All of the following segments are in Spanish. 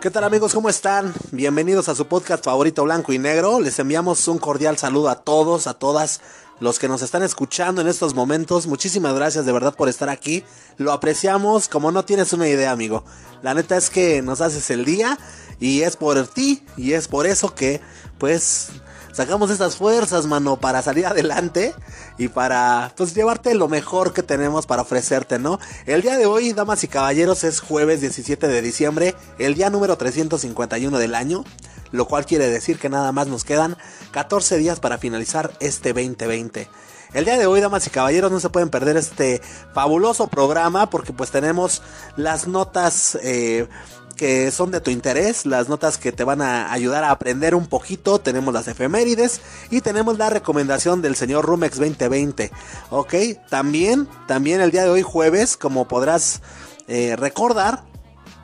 ¿Qué tal amigos? ¿Cómo están? Bienvenidos a su podcast favorito blanco y negro. Les enviamos un cordial saludo a todos, a todas los que nos están escuchando en estos momentos. Muchísimas gracias de verdad por estar aquí. Lo apreciamos como no tienes una idea, amigo. La neta es que nos haces el día y es por ti y es por eso que pues sacamos estas fuerzas, mano, para salir adelante y para pues llevarte lo mejor que tenemos para ofrecerte, ¿no? El día de hoy, damas y caballeros, es jueves 17 de diciembre, el día número 351 del año, lo cual quiere decir que nada más nos quedan 14 días para finalizar este 2020. El día de hoy, damas y caballeros, no se pueden perder este fabuloso programa porque pues tenemos las notas eh, que son de tu interés, las notas que te van a ayudar a aprender un poquito, tenemos las efemérides y tenemos la recomendación del señor Rumex 2020, ¿ok? También, también el día de hoy jueves, como podrás eh, recordar,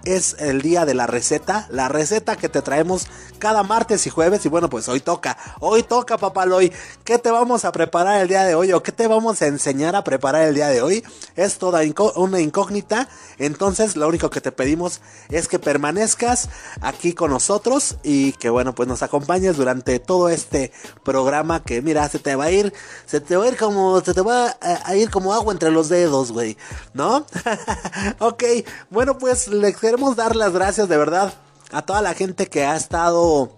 es el día de la receta, la receta que te traemos cada martes y jueves y bueno pues hoy toca, hoy toca papaloy, ¿qué te vamos a preparar el día de hoy o qué te vamos a enseñar a preparar el día de hoy? Es toda una incógnita, entonces lo único que te pedimos es que permanezcas aquí con nosotros y que bueno pues nos acompañes durante todo este programa que mira se te va a ir, se te va a ir como, se te va a, ir como agua entre los dedos güey, ¿no? ok, bueno pues les queremos dar las gracias de verdad a toda la gente que ha estado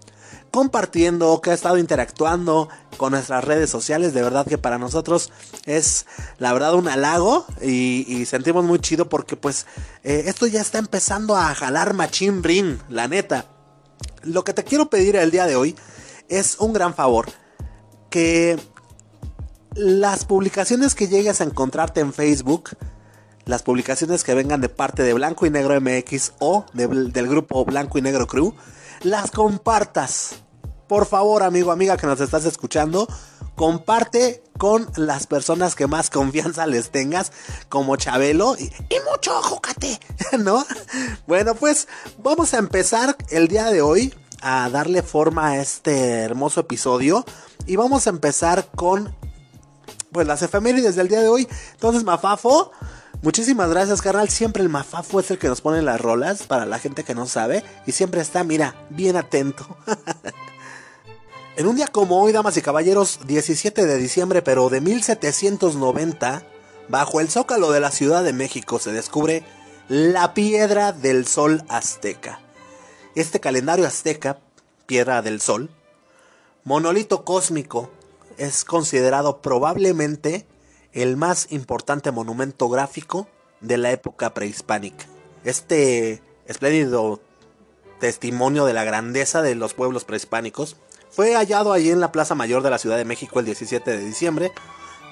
compartiendo, que ha estado interactuando con nuestras redes sociales. De verdad que para nosotros es la verdad un halago y, sentimos muy chido porque pues eh, esto ya está empezando a jalar machín rin, la neta. Lo que te quiero pedir el día de hoy es un gran favor. Que las publicaciones que llegues a encontrarte en Facebook las publicaciones que vengan de parte de Blanco y Negro MX o del grupo Blanco y Negro Crew, las compartas. Por favor, amigo, amiga que nos estás escuchando, comparte con las personas que más confianza les tengas, como Chabelo y, mucho ojocate, ¿no? Bueno, pues vamos a empezar el día de hoy a darle forma a este hermoso episodio y vamos a empezar con pues las efemérides del día de hoy. Entonces, Mafafo, Muchísimas gracias, carnal. Siempre el mafafo es el que nos pone las rolas para la gente que no sabe. Y siempre está, mira, bien atento. en un día como hoy, damas y caballeros, 17 de diciembre, pero de 1790, bajo el zócalo de la Ciudad de México se descubre la piedra del sol azteca. Este calendario azteca, piedra del sol, monolito cósmico, es considerado probablemente el más importante monumento gráfico de la época prehispánica. Este espléndido testimonio de la grandeza de los pueblos prehispánicos fue hallado allí en la Plaza Mayor de la Ciudad de México el 17 de diciembre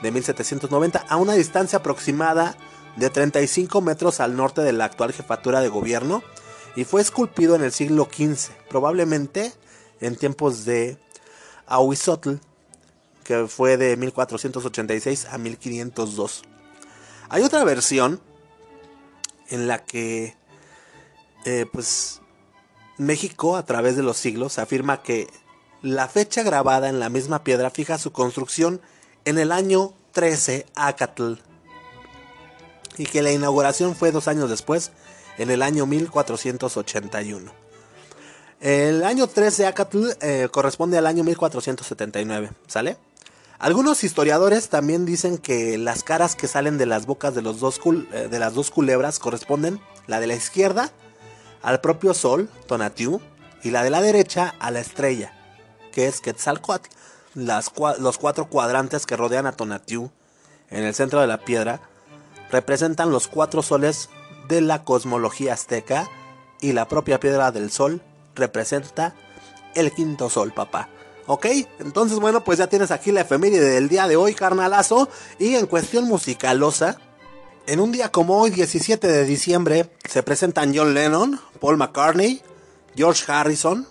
de 1790 a una distancia aproximada de 35 metros al norte de la actual jefatura de gobierno y fue esculpido en el siglo XV, probablemente en tiempos de Ahuizotl, que fue de 1486 a 1502. Hay otra versión en la que eh, pues México a través de los siglos afirma que la fecha grabada en la misma piedra fija su construcción en el año 13 Acatl y que la inauguración fue dos años después, en el año 1481. El año 13 Acatl eh, corresponde al año 1479, ¿sale? Algunos historiadores también dicen que las caras que salen de las bocas de, los dos eh, de las dos culebras corresponden, la de la izquierda al propio sol, Tonatiuh, y la de la derecha a la estrella, que es Quetzalcoatl. Los cuatro cuadrantes que rodean a Tonatiuh en el centro de la piedra representan los cuatro soles de la cosmología azteca y la propia piedra del sol representa el quinto sol, papá. ¿Ok? Entonces, bueno, pues ya tienes aquí la efeméride del día de hoy, carnalazo. Y en cuestión musicalosa, en un día como hoy, 17 de diciembre, se presentan John Lennon, Paul McCartney, George Harrison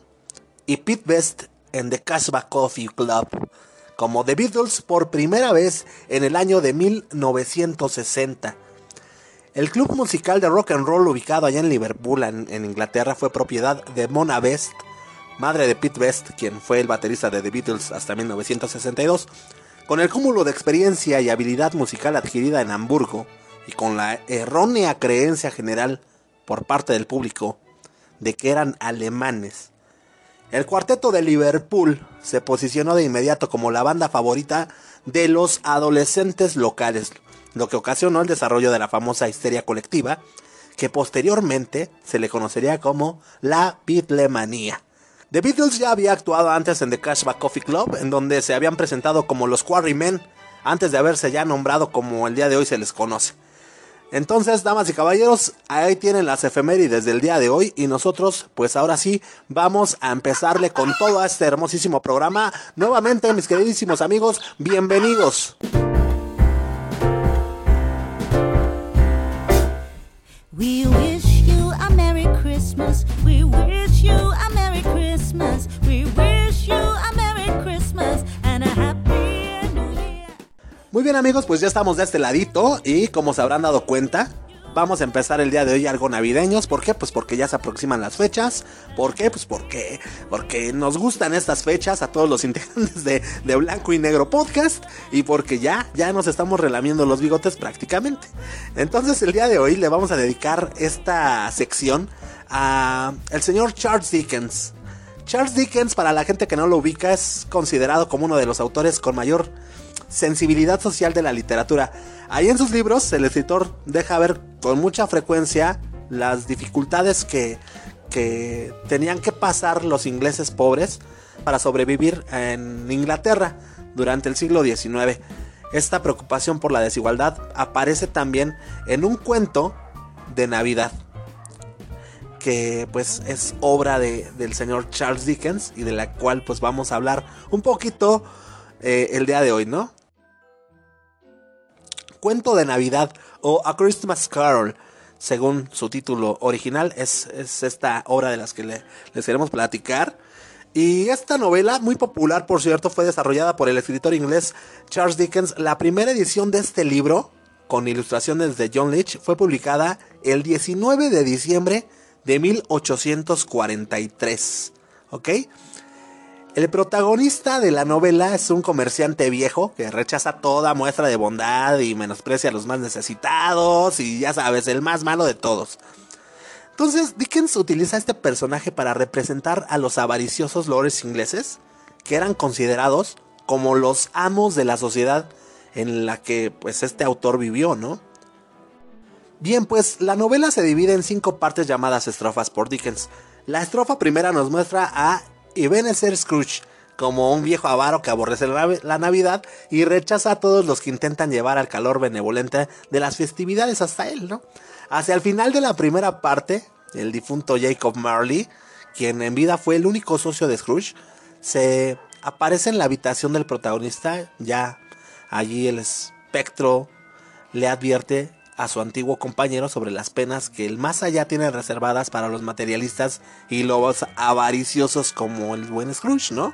y Pete Best en The Casbah Coffee Club como The Beatles por primera vez en el año de 1960. El club musical de rock and roll ubicado allá en Liverpool, en, en Inglaterra, fue propiedad de Mona Best, madre de Pete Best, quien fue el baterista de The Beatles hasta 1962, Con el cúmulo de experiencia y habilidad musical adquirida en Hamburgo y con la errónea creencia general por parte del público de que eran alemanes, el cuarteto de Liverpool se posicionó de inmediato como la banda favorita de los adolescentes locales, lo que ocasionó el desarrollo de la famosa histeria colectiva, que posteriormente se le conocería como la Beatlemanía. The Beatles ya había actuado antes en The Cashback Coffee Club, en donde se habían presentado como los Quarrymen, antes de haberse ya nombrado como el día de hoy se les conoce. Entonces, damas y caballeros, ahí tienen las efemérides del día de hoy y nosotros, pues ahora sí, vamos a empezarle con todo este hermosísimo programa. Nuevamente, mis queridísimos amigos, bienvenidos. We wish you a Merry Christmas. We wish you a Muy bien amigos, pues ya estamos de este ladito y como se habrán dado cuenta, Vamos a empezar el día de hoy algo navideños. ¿Por qué? Pues porque ya se aproximan las fechas. ¿Por qué? Pues porque, porque nos gustan estas fechas a todos los integrantes de, de Blanco y Negro Podcast. Y porque ya, ya nos estamos relamiendo los bigotes prácticamente. Entonces el día de hoy le vamos a dedicar esta sección a el señor Charles Dickens. Charles Dickens, para la gente que no lo ubica, es considerado como uno de los autores con mayor sensibilidad social de la literatura. Ahí en sus libros el escritor deja ver con mucha frecuencia las dificultades que, que tenían que pasar los ingleses pobres para sobrevivir en Inglaterra durante el siglo XIX. Esta preocupación por la desigualdad aparece también en un cuento de Navidad que pues es obra de, del señor Charles Dickens y de la cual pues vamos a hablar un poquito eh, el día de hoy, ¿no? Cuento de Navidad o A Christmas Carol, según su título original, es, esta obra de las que les queremos platicar. Y esta novela, muy popular por cierto, fue desarrollada por el escritor inglés Charles Dickens. La primera edición de este libro, con ilustraciones de John Leach, fue publicada el 19 de diciembre de 1843. ¿Ok? El protagonista de la novela es un comerciante viejo que rechaza toda muestra de bondad y menosprecia a los más necesitados y ya sabes, el más malo de todos. Entonces, Dickens utiliza este personaje para representar a los avariciosos lores ingleses, que eran considerados como los amos de la sociedad en la que pues este autor vivió, ¿no? Bien, pues la novela se divide en cinco partes llamadas estrofas por Dickens. La estrofa primera nos muestra a Ebenezer Scrooge como un viejo avaro que aborrece la Navidad y rechaza a todos los que intentan llevar al calor benevolente de las festividades hasta él, ¿no? Hacia el final de la primera parte, el difunto Jacob Marley, quien en vida fue el único socio de Scrooge, se aparece en la habitación del protagonista, ya allí el espectro le advierte a su antiguo compañero sobre las penas que el más allá tiene reservadas para los materialistas y lobos avariciosos como el buen Scrooge, ¿no?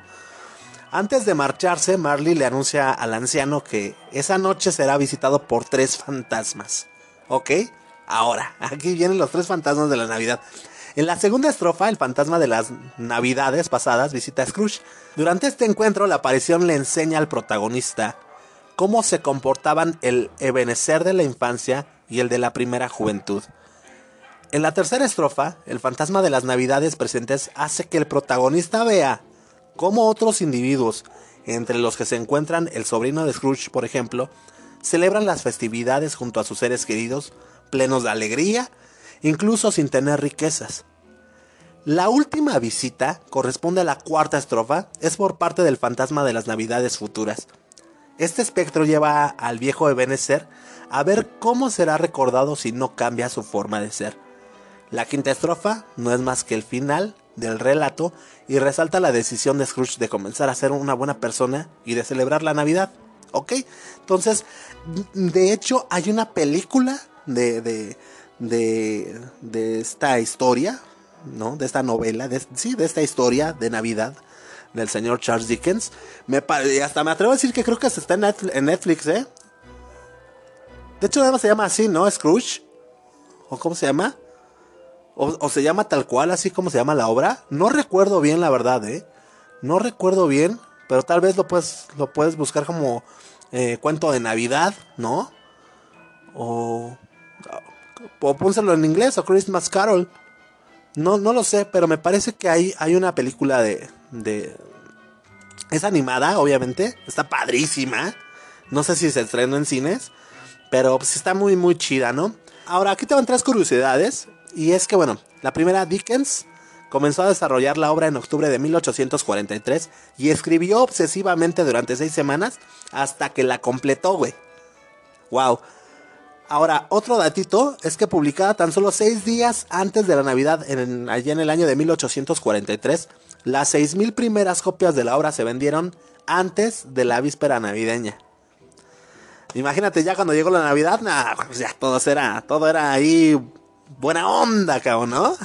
Antes de marcharse, Marley le anuncia al anciano que esa noche será visitado por tres fantasmas. ¿Ok? Ahora, aquí vienen los tres fantasmas de la Navidad. En la segunda estrofa, el fantasma de las navidades pasadas visita a Scrooge. Durante este encuentro, la aparición le enseña al protagonista cómo se comportaban el ebenecer de la infancia y el de la primera juventud. En la tercera estrofa, el fantasma de las navidades presentes hace que el protagonista vea cómo otros individuos, entre los que se encuentran el sobrino de Scrooge, por ejemplo, celebran las festividades junto a sus seres queridos, plenos de alegría, incluso sin tener riquezas. La última visita corresponde a la cuarta estrofa, es por parte del fantasma de las navidades futuras. Este espectro lleva al viejo Ebenezer a ver cómo será recordado si no cambia su forma de ser. La quinta estrofa no es más que el final del relato y resalta la decisión de Scrooge de comenzar a ser una buena persona y de celebrar la Navidad. ¿Ok? Entonces, de hecho, hay una película de, de, de, de esta historia, ¿no? De esta novela, de, sí, de esta historia de Navidad del señor Charles Dickens. Me, hasta me atrevo a decir que creo que está en Netflix, ¿eh? De hecho, nada más se llama así, ¿no? Scrooge. ¿O cómo se llama? O, se llama tal cual, así como se llama la obra. No recuerdo bien, la verdad, ¿eh? No recuerdo bien, pero tal vez lo puedes, lo puedes buscar como eh, cuento de Navidad, ¿no? O, o pónselo en inglés o Christmas Carol. No, no lo sé, pero me parece que hay, hay una película de, de... Es animada, obviamente. Está padrísima. No sé si se estrenó en cines. Pero pues está muy, muy chida, ¿no? Ahora, aquí te van tres curiosidades. Y es que, bueno, la primera, Dickens comenzó a desarrollar la obra en octubre de 1843 y escribió obsesivamente durante seis semanas hasta que la completó, güey. Wow. Ahora, otro datito es que publicada tan solo seis días antes de la Navidad, en, allá en el año de 1843, las seis mil primeras copias de la obra se vendieron antes de la víspera navideña. Imagínate ya cuando llegó la Navidad, pues ya todo era, todo era ahí buena onda, cabrón, ¿no?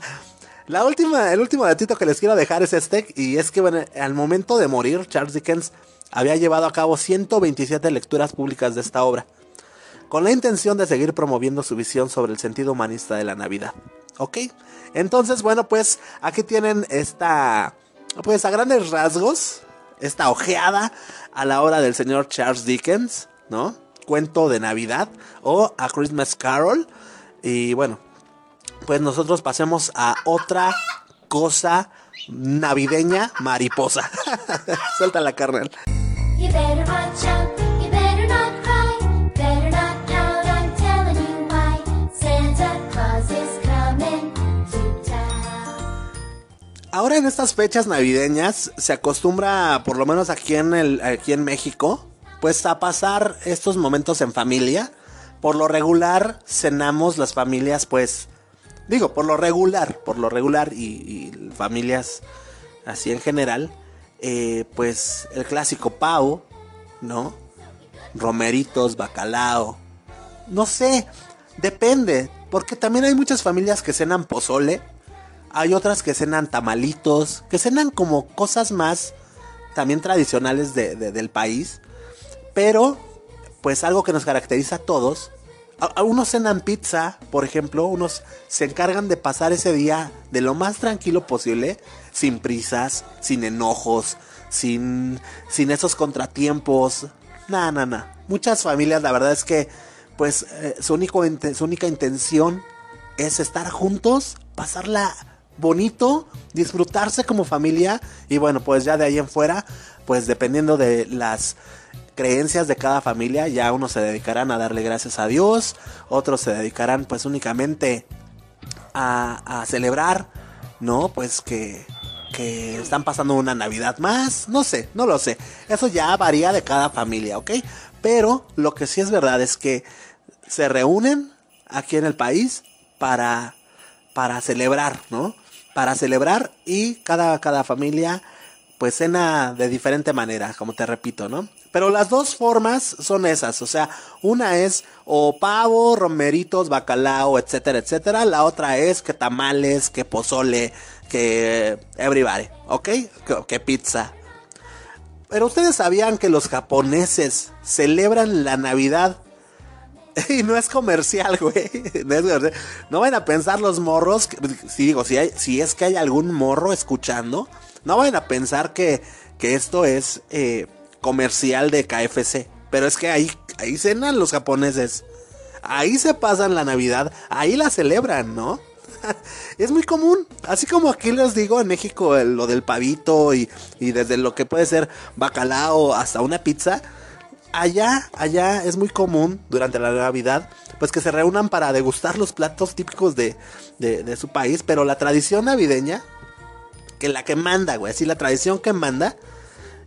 la última, el último datito que les quiero dejar es este, y es que al momento de morir, Charles Dickens había llevado a cabo 127 lecturas públicas de esta obra, con la intención de seguir promoviendo su visión sobre el sentido humanista de la Navidad. ¿Ok? Entonces, bueno, pues aquí tienen esta, pues a grandes rasgos, esta ojeada a la obra del señor Charles Dickens. ¿no? Cuento de Navidad o A Christmas Carol. Y bueno, pues nosotros pasemos a otra cosa navideña mariposa. Suelta la carnal. Ahora en estas fechas navideñas se acostumbra, por lo menos aquí en el, aquí en México, pues a pasar estos momentos en familia. Por lo regular cenamos las familias pues digo por lo regular, por lo regular y, familias así en general, eh, pues el clásico pavo, ¿no? Romeritos, bacalao, no sé, depende, porque también hay muchas familias que cenan pozole, hay otras que cenan tamalitos, que cenan como cosas más también tradicionales del país. Pero, pues algo que nos caracteriza a todos. A, unos cenan pizza, por ejemplo, unos se encargan de pasar ese día de lo más tranquilo posible, sin prisas, sin enojos, sin, sin esos contratiempos. Nada, nada, nada. Muchas familias, la verdad es que, pues, eh, su, su única intención es estar juntos, pasarla bonito, disfrutarse como familia y bueno, pues ya de ahí en fuera, pues dependiendo de las creencias de cada familia, ya unos se dedicarán a darle gracias a Dios, otros se dedicarán pues únicamente a, celebrar, ¿no? Pues que, que están pasando una Navidad más, no sé, no lo sé, eso ya varía de cada familia, ¿ok? Pero lo que sí es verdad es que se reúnen aquí en el país para, para celebrar, ¿no? Para celebrar y cada, cada familia pues cena de diferente manera, como te repito, ¿no? Pero las dos formas son esas, o sea, una es o pavo, romeritos, bacalao, etcétera, etcétera. La otra es que tamales, que pozole, que everybody, ¿ok? Que, pizza. Pero ustedes sabían que los japoneses celebran la Navidad y no es comercial, güey. No, van a pensar los morros. si digo, si, hay, si es que hay algún morro escuchando, no vayan a pensar que, que esto es eh, comercial de KFC. Pero es que ahí, ahí cenan los japoneses. Ahí se pasan la Navidad. Ahí la celebran, ¿no? es muy común. Así como aquí les digo en México lo del pavito y, y, desde lo que puede ser bacalao hasta una pizza. Allá, allá es muy común durante la Navidad, pues que se reúnan para degustar los platos típicos de, de, su país. Pero la tradición navideña, que la que manda, güey, así la tradición que manda,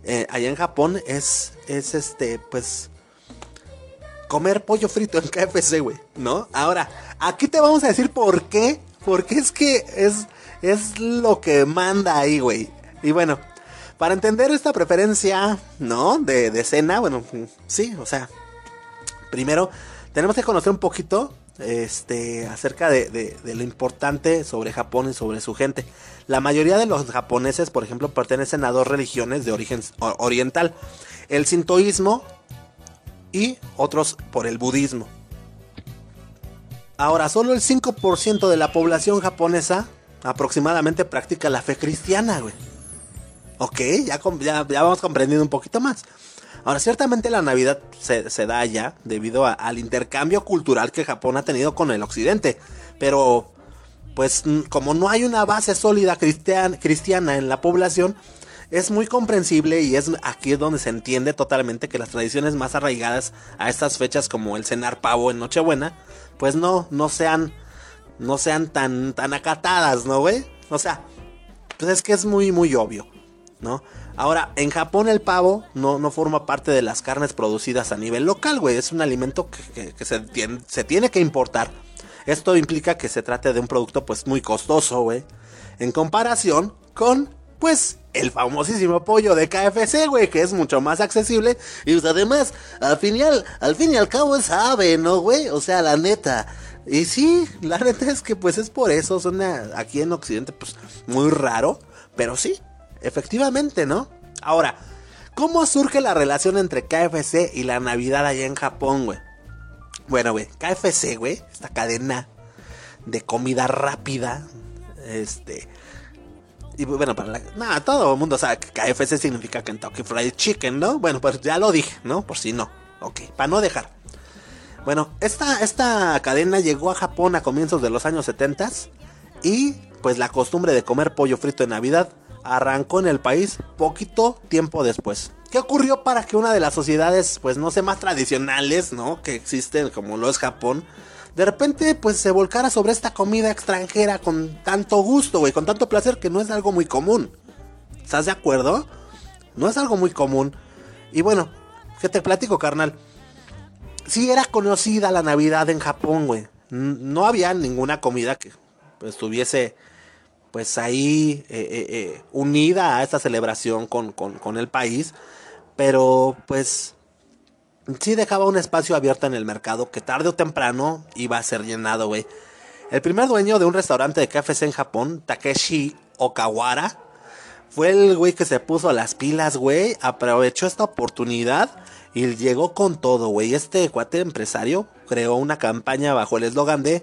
eh, allá en Japón es, es este, pues, comer pollo frito en KFC, güey, ¿no? Ahora, aquí te vamos a decir por qué, porque es que es, es lo que manda ahí, güey. Y bueno, para entender esta preferencia, ¿no? De, de bueno, sí, o sea, primero tenemos que conocer un poquito este, acerca de, lo importante sobre Japón y sobre su gente. La mayoría de los japoneses, por ejemplo, pertenecen a dos religiones de origen oriental, el sintoísmo y otros por el budismo. Ahora, solo el 5% de la población japonesa aproximadamente practica la fe cristiana, güey. Ok, ya, vamos comprendiendo un poquito más. Ahora, ciertamente la Navidad se, da ya debido al intercambio cultural que Japón ha tenido con el Occidente. Pero, pues, como no hay una base sólida cristiana en la población, es muy comprensible y es aquí donde se entiende totalmente que las tradiciones más arraigadas a estas fechas como el cenar pavo en Nochebuena, pues no, no sean, no sean tan, tan acatadas, ¿no, güey? O sea, pues es que es muy, muy obvio, ¿no? Ahora, en Japón el pavo no, no forma parte de las carnes producidas a nivel local, güey. Es un alimento que, se, se tiene que importar. Esto implica que se trate de un producto pues muy costoso, güey. En comparación con pues el famosísimo pollo de KFC, güey, que es mucho más accesible. Y pues, además, al fin y al, al fin y al cabo es ave, ¿no, güey? O sea, la neta. Y sí, la neta es que pues es por eso, suena aquí en Occidente pues muy raro, pero sí, efectivamente, ¿no? Ahora, ¿cómo surge la relación entre KFC y la Navidad allá en Japón, güey? Bueno, güey, KFC, güey, esta cadena de comida rápida, este, y bueno, para la, nada, todo el mundo sabe que KFC significa Kentucky Fried Chicken, ¿no? Bueno, pues ya lo dije, ¿no? Por si no. Ok, para no dejar. Bueno, esta, esta cadena llegó a Japón a comienzos de los años 70 y pues la costumbre de comer pollo frito en Navidad arrancó en el país poquito tiempo después. ¿Qué ocurrió para que una de las sociedades, pues no sé, más tradicionales, ¿no? Que existen como lo es Japón, de repente pues se volcara sobre esta comida extranjera con tanto gusto, güey, con tanto placer que no es algo muy común. ¿Estás de acuerdo? No es algo muy común. Y bueno, ¿qué te platico, carnal? Sí era conocida la Navidad en Japón, güey. No había ninguna comida que estuviese ahí eh, eh, eh, unida a esta celebración con, con el país. Pero pues sí dejaba un espacio abierto en el mercado que tarde o temprano iba a ser llenado, güey. El primer dueño de un restaurante de KFC en Japón, Takeshi Okawara, fue el güey que se puso las pilas, güey, aprovechó esta oportunidad y llegó con todo, güey. Este cuate empresario creó una campaña bajo el eslogan de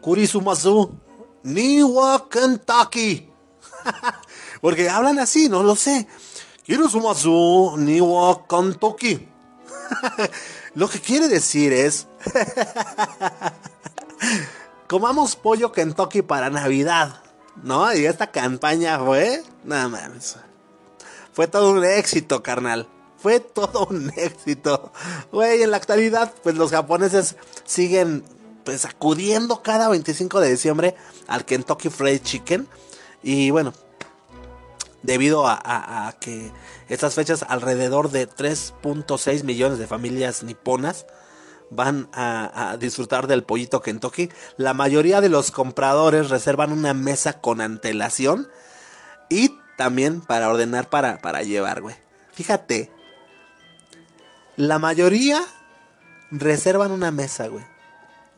Kurisumasu Niwa Kentucky. Porque hablan así, no lo sé. Kurisumasu Niwa Kentucky. Lo que quiere decir es... comamos pollo Kentucky para Navidad. ¿No? Y esta campaña fue... Nada más. Fue todo un éxito, carnal. Fue todo un éxito. Güey, en la actualidad, pues los japoneses siguen pues acudiendo cada 25 de diciembre al Kentucky Fried Chicken. Y bueno, debido a, que estas fechas alrededor de 3.6 millones de familias niponas van a, disfrutar del pollito Kentucky. La mayoría de los compradores reservan una mesa con antelación y también para ordenar para, para llevar, güey. Fíjate, la mayoría reservan una mesa, güey.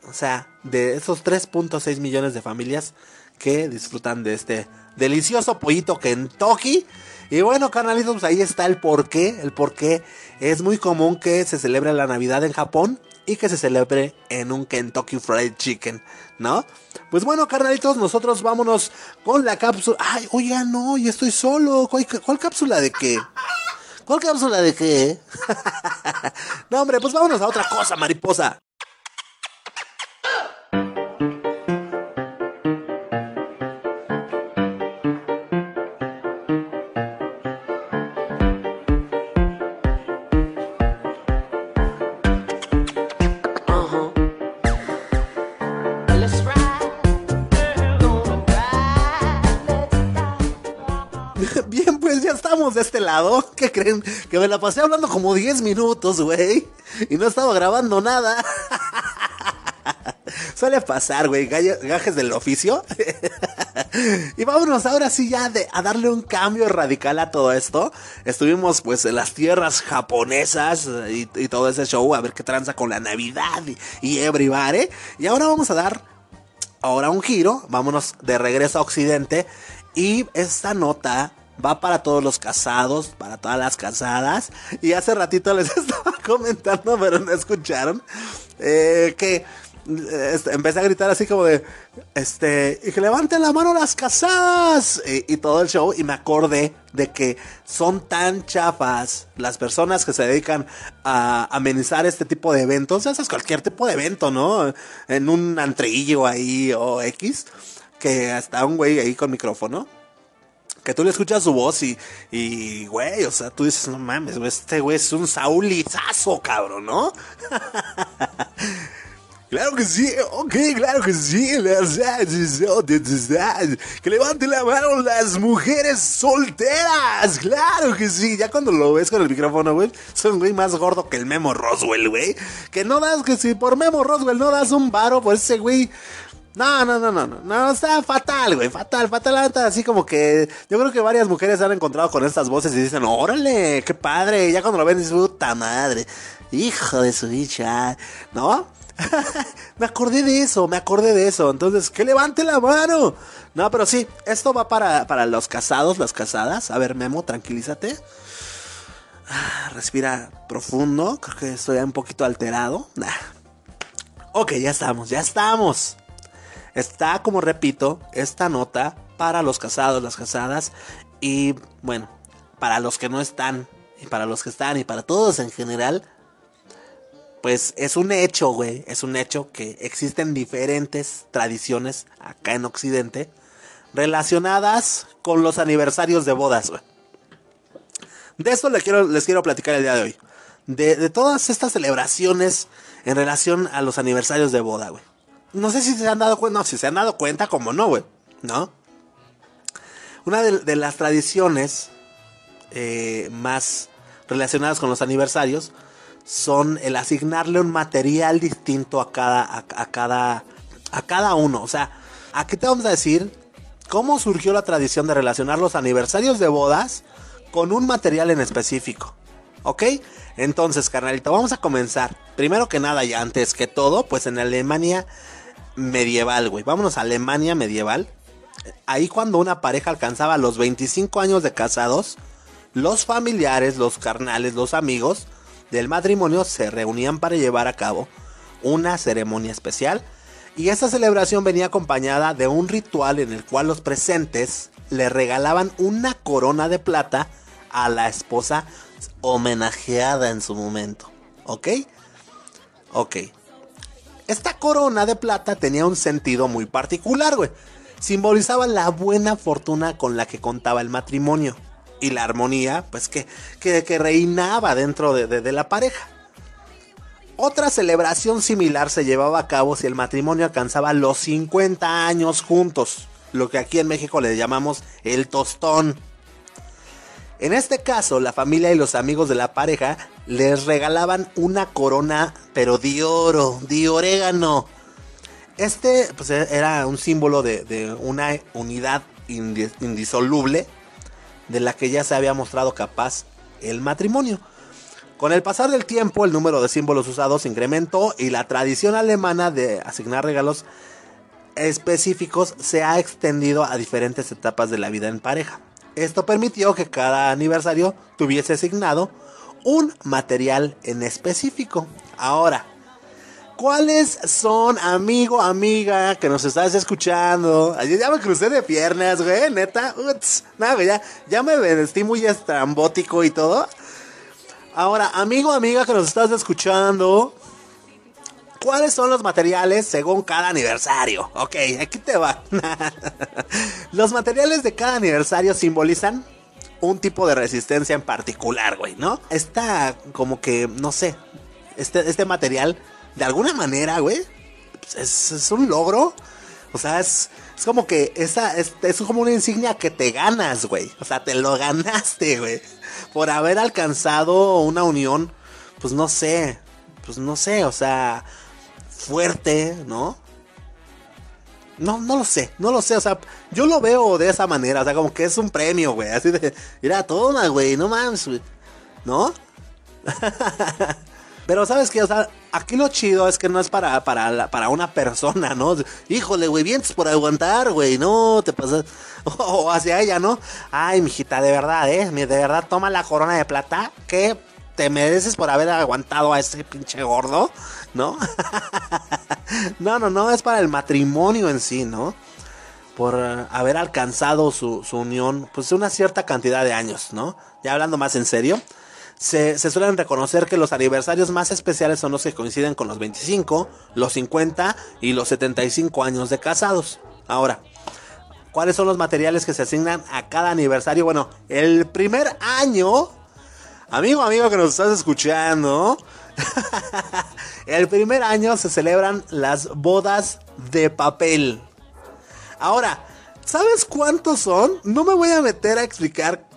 O sea, de esos 3.6 millones de familias que disfrutan de este delicioso pollito Kentucky. Y bueno, carnalitos, pues ahí está el porqué. El porqué es muy común que se celebre la Navidad en Japón y que se celebre en un Kentucky Fried Chicken, ¿no? Pues bueno, carnalitos, nosotros vámonos con la cápsula. Ay, oiga, no, y estoy solo. ¿Cuál, cuál cápsula de qué? ¿Cuál cápsula de qué? no, hombre, pues vámonos a otra cosa, mariposa. ¿Qué creen? Que me la pasé hablando como 10 minutos, güey. Y no estaba grabando nada. Suele pasar, güey, gajes del oficio. y vámonos ahora sí ya de, a darle un cambio radical a todo esto. Estuvimos pues en las tierras japonesas y, todo ese show, a ver qué tranza con la Navidad y, y everybody. Y ahora vamos a dar ahora un giro, vámonos de regreso a Occidente. Y esta nota va para todos los casados, para todas las casadas. Y hace ratito les estaba comentando, pero no escucharon, eh, que este, empecé a gritar así como de, este, y que levanten la mano las casadas y, todo el show y me acordé de que son tan chafas las personas que se dedican a amenizar este tipo de eventos, es cualquier tipo de evento, ¿no? En un antrillo ahí o X, que hasta un güey ahí con micrófono que tú le escuchas su voz y, y, güey, o sea, tú dices, no mames, este güey es un saulizazo, cabrón, ¿no? Claro que sí, ok, claro que sí. Que levante la mano las mujeres solteras. Claro que sí. Ya cuando lo ves con el micrófono, güey, es un güey más gordo que el Memo Roswell, güey. Que no das, que si por Memo Roswell no das un varo por ese güey. No, no, no, no, no, no, está fatal, güey, fatal, fatal, así como que yo creo que varias mujeres se han encontrado con estas voces y dicen, órale, qué padre, ya cuando lo ven dicen, puta madre, hijo de su bicha, ¿no? me acordé de eso, me acordé de eso. Entonces, que levante la mano. No, pero sí, esto va para, para los casados, las casadas. A ver, Memo, tranquilízate. Ah, respira profundo. Creo que estoy un poquito alterado. Ok, ya estamos, ya estamos. Está, como repito, esta nota para los casados, las casadas. Y bueno, para los que no están, y para los que están, y para todos en general pues es un hecho, güey, es un hecho que existen diferentes tradiciones acá en Occidente relacionadas con los aniversarios de bodas, güey. De esto les quiero, les quiero platicar el día de hoy. De, todas estas celebraciones en relación a los aniversarios de boda, güey. No sé si se han dado cuenta, no, si se han dado cuenta, como no, güey, ¿no? Una de, las tradiciones eh, más relacionadas con los aniversarios son el asignarle un material distinto a cada, a, cada, a cada uno. O sea, aquí te vamos a decir cómo surgió la tradición de relacionar los aniversarios de bodas con un material en específico. ¿Ok? Entonces, carnalito, vamos a comenzar. Primero que nada y antes que todo, pues en Alemania medieval, güey. Vámonos a Alemania medieval. Ahí cuando una pareja alcanzaba los 25 años de casados, los familiares, los carnales, los amigos, del matrimonio se reunían para llevar a cabo una ceremonia especial y esta celebración venía acompañada de un ritual en el cual los presentes le regalaban una corona de plata a la esposa homenajeada en su momento. ¿Ok? Ok. Esta corona de plata tenía un sentido muy particular, güey. Simbolizaba la buena fortuna con la que contaba el matrimonio y la armonía, pues que, que, reinaba dentro de, la pareja. Otra celebración similar se llevaba a cabo si el matrimonio alcanzaba los 50 años juntos, lo que aquí en México le llamamos el tostón. En este caso, la familia y los amigos de la pareja les regalaban una corona, pero de oro, de orégano. Este pues, era un símbolo de, de una unidad indisoluble de la que ya se había mostrado capaz el matrimonio. Con el pasar del tiempo, el número de símbolos usados incrementó y la tradición alemana de asignar regalos específicos se ha extendido a diferentes etapas de la vida en pareja. Esto permitió que cada aniversario tuviese asignado un material en específico. Ahora, ¿Cuáles son, amigo, amiga, que nos estás escuchando? Ayer ya me crucé de piernas, güey, neta. Uts, no, ya, ya me vestí muy estrambótico y todo. Ahora, amigo, amiga, que nos estás escuchando. ¿Cuáles son los materiales según cada aniversario? Ok, aquí te va. los materiales de cada aniversario simbolizan un tipo de resistencia en particular, güey, ¿no? Está como que, no sé, este, este material de alguna manera, güey, pues, es, un logro. O sea, es, es como que esa es, es, como una insignia que te ganas, güey. O sea, te lo ganaste, güey. Por haber alcanzado una unión, pues no sé, pues no sé, o sea, fuerte, ¿no? No, no lo sé, no lo sé, o sea, yo lo veo de esa manera, o sea, como que es un premio, güey, así de, mira, toma, güey, no mames, güey, ¿no? Pero sabes que, o sea, aquí lo chido es que no es para, para, para una persona, ¿no? Híjole, güey, vienes por aguantar, güey, no te pasas. O hacia ella, ¿no? Ay, mijita, de verdad, ¿eh? De verdad, toma la corona de plata que te mereces por haber aguantado a ese pinche gordo, ¿no? no, no, no, es para el matrimonio en sí, ¿no? Por eh, haber alcanzado su, su unión, pues una cierta cantidad de años, ¿no? Ya hablando más en serio se, suelen reconocer que los aniversarios más especiales son los que coinciden con los 25, los 50 y los 75 años de casados. Ahora, ¿cuáles son los materiales que se asignan a cada aniversario? Bueno, el primer año, amigo, amigo que nos estás escuchando, el primer año se celebran las bodas de papel. Ahora, ¿sabes cuántos son? No me voy a meter a explicar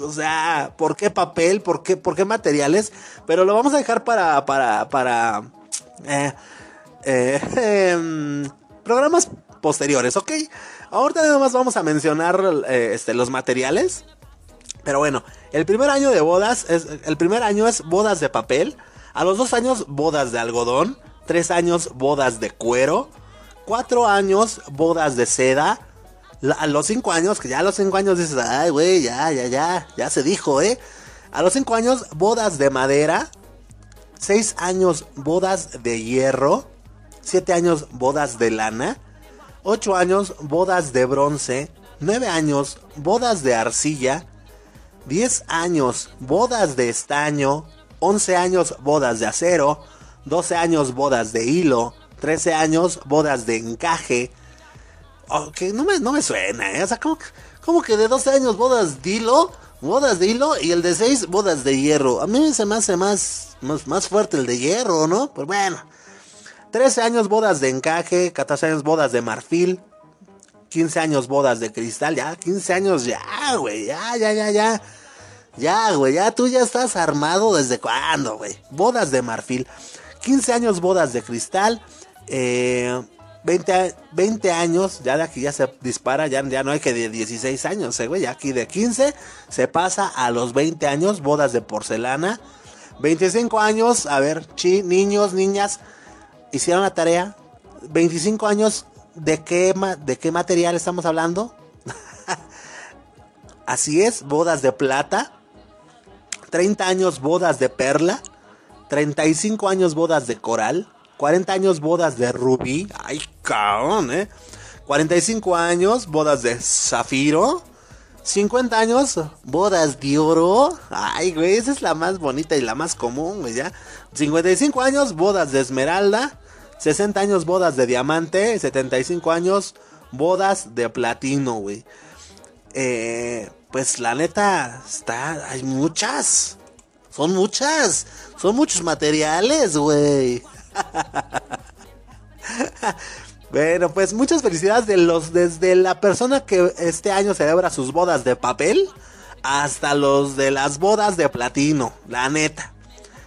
o sea, ¿por qué papel? ¿Por qué, por qué materiales? Pero lo vamos a dejar para, para, para eh, eh, em, programas posteriores, ¿ok? Ahorita nada más vamos a mencionar eh, este, los materiales. Pero bueno, el primer año de bodas es, el primer año es bodas de papel. A los dos años, bodas de algodón. Tres años, bodas de cuero. Cuatro años, bodas de seda a los 5 años, que ya a los 5 años dices, ay, güey, ya, ya, ya, ya se dijo, ¿eh? A los 5 años, bodas de madera. 6 años, bodas de hierro. 7 años, bodas de lana. 8 años, bodas de bronce. 9 años, bodas de arcilla. 10 años, bodas de estaño. 11 años, bodas de acero. 12 años, bodas de hilo. 13 años, bodas de encaje. Oh, que no me, no me suena, ¿eh? O sea, como, que de 12 años bodas de hilo, bodas de hilo y el de 6 bodas de hierro. A mí se me hace más, más, más fuerte el de hierro, ¿no? Pues bueno. 13 años bodas de encaje, 14 años bodas de marfil, 15 años bodas de cristal, ya, 15 años ya, güey, ya, ya, ya, ya. Ya, güey, ya tú ya estás armado desde cuándo, güey. Bodas de marfil. 15 años bodas de cristal. Eh, 20, años, ya de aquí ya se dispara, ya, ya no hay que de 16 años, eh, güey, ya aquí de 15 se pasa a los 20 años, bodas de porcelana. 25 años, a ver, chi, niños, niñas, hicieron la tarea. 25 años, ¿de qué, de qué material estamos hablando? Así es, bodas de plata. 30 años, bodas de perla. 35 años, bodas de coral. 40 años bodas de rubí. Ay, cabrón, ¿eh? 45 años bodas de zafiro. 50 años bodas de oro. Ay, güey, esa es la más bonita y la más común, güey, ya. 55 años bodas de esmeralda. 60 años bodas de diamante. 75 años bodas de platino, güey. Eh, pues la neta, está, hay muchas. Son muchas. Son muchos materiales, güey. bueno, pues muchas felicidades de los desde la persona que este año celebra sus bodas de papel hasta los de las bodas de platino, la neta.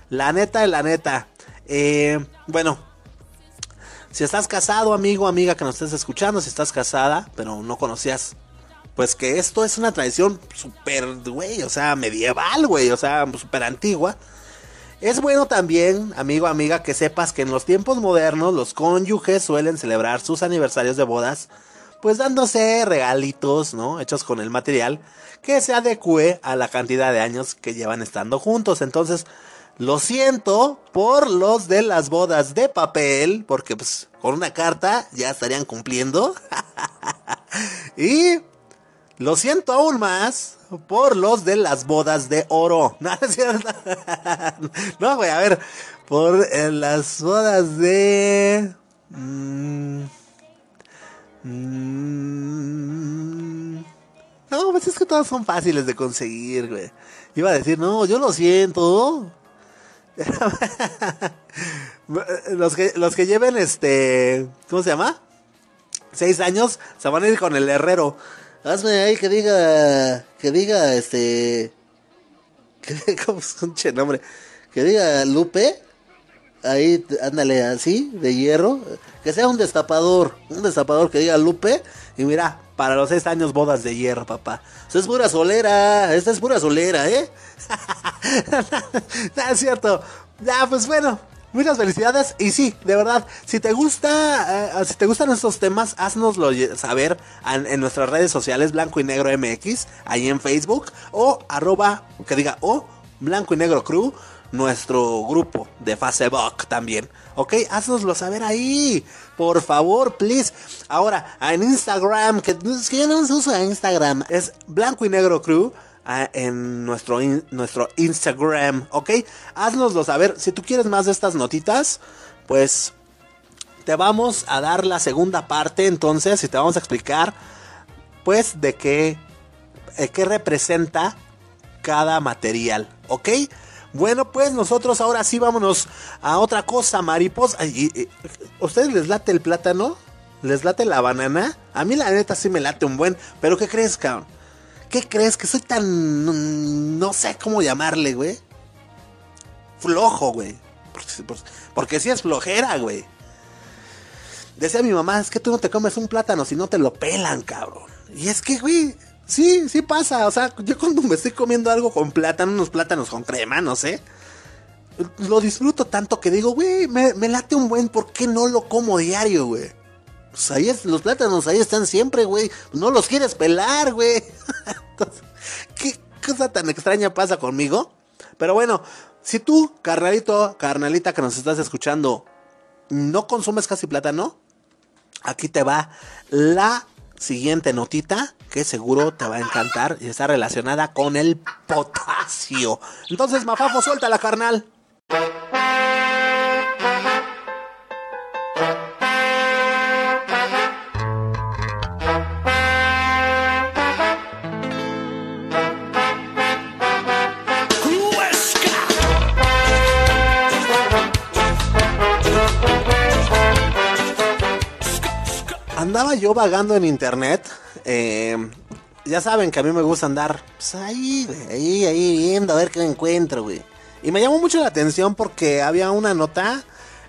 La neta, la neta. Eh, bueno, si estás casado, amigo, amiga que nos estés escuchando, si estás casada, pero no conocías, pues que esto es una tradición súper, güey, o sea, medieval, güey, o sea, súper antigua. Es bueno también, amigo, amiga, que sepas que en los tiempos modernos los cónyuges suelen celebrar sus aniversarios de bodas, pues dándose regalitos, ¿no? Hechos con el material que se adecue a la cantidad de años que llevan estando juntos. Entonces, lo siento por los de las bodas de papel, porque pues con una carta ya estarían cumpliendo. y lo siento aún más por los de las bodas de oro. No, es cierto. No, güey, a ver. Por eh, las bodas de... Mm, mm, no, pues es que todas son fáciles de conseguir, güey. Iba a decir, no, yo lo siento. los, que, los que lleven este... ¿Cómo se llama? Seis años se van a ir con el herrero. Hazme ahí que diga, que diga, este, que, ¿cómo es un nombre? Que diga Lupe, ahí, ándale así, de hierro, que sea un destapador, un destapador que diga Lupe, y mira, para los seis años bodas de hierro, papá. Eso es pura solera, esta es pura solera, ¿eh? no, es cierto. Ya, pues bueno, Muchas felicidades y sí, de verdad, si te gusta, eh, si te gustan estos temas, haznoslo saber en, nuestras redes sociales Blanco y Negro MX, ahí en Facebook o arroba, que diga o Blanco y Negro Crew, nuestro grupo de Facebook también. Ok, haznoslo saber ahí. Por favor, please. Ahora, en Instagram, que, que yo no uso Instagram, es Blanco y Negro Crew en nuestro, nuestro Instagram, ¿ok? Haznoslo saber. Si tú quieres más de estas notitas, pues te vamos a dar la segunda parte entonces y te vamos a explicar, pues, de qué, eh, qué representa cada material, ¿ok? Bueno, pues nosotros ahora sí vámonos a otra cosa, mariposa. ¿Ustedes les late el plátano? ¿Les late la banana? A mí la neta sí me late un buen, pero ¿qué crees, cabrón? ¿Qué crees? Que soy tan... no sé cómo llamarle, güey. Flojo, güey. Porque, sí es flojera, güey. Decía mi mamá, es que tú no te comes un plátano si no te lo pelan, cabrón. Y es que, güey, sí, sí pasa. O sea, yo cuando me estoy comiendo algo con plátano, unos plátanos con crema, no sé. Lo disfruto tanto que digo, güey, me, me late un buen, ¿por qué no lo como diario, güey? Pues ahí los plátanos ahí están siempre, güey. No los quieres pelar, güey. ¿Qué cosa tan extraña pasa conmigo? Pero bueno, si tú, carnalito, carnalita que nos estás escuchando, no consumes casi plátano, aquí te va la siguiente notita que seguro te va a encantar y está relacionada con el potasio. Entonces, Mafafo, suelta la carnal. Andaba yo vagando en internet. Eh, ya saben que a mí me gusta andar pues, ahí, ahí, ahí viendo a ver qué encuentro, güey. Y me llamó mucho la atención porque había una nota,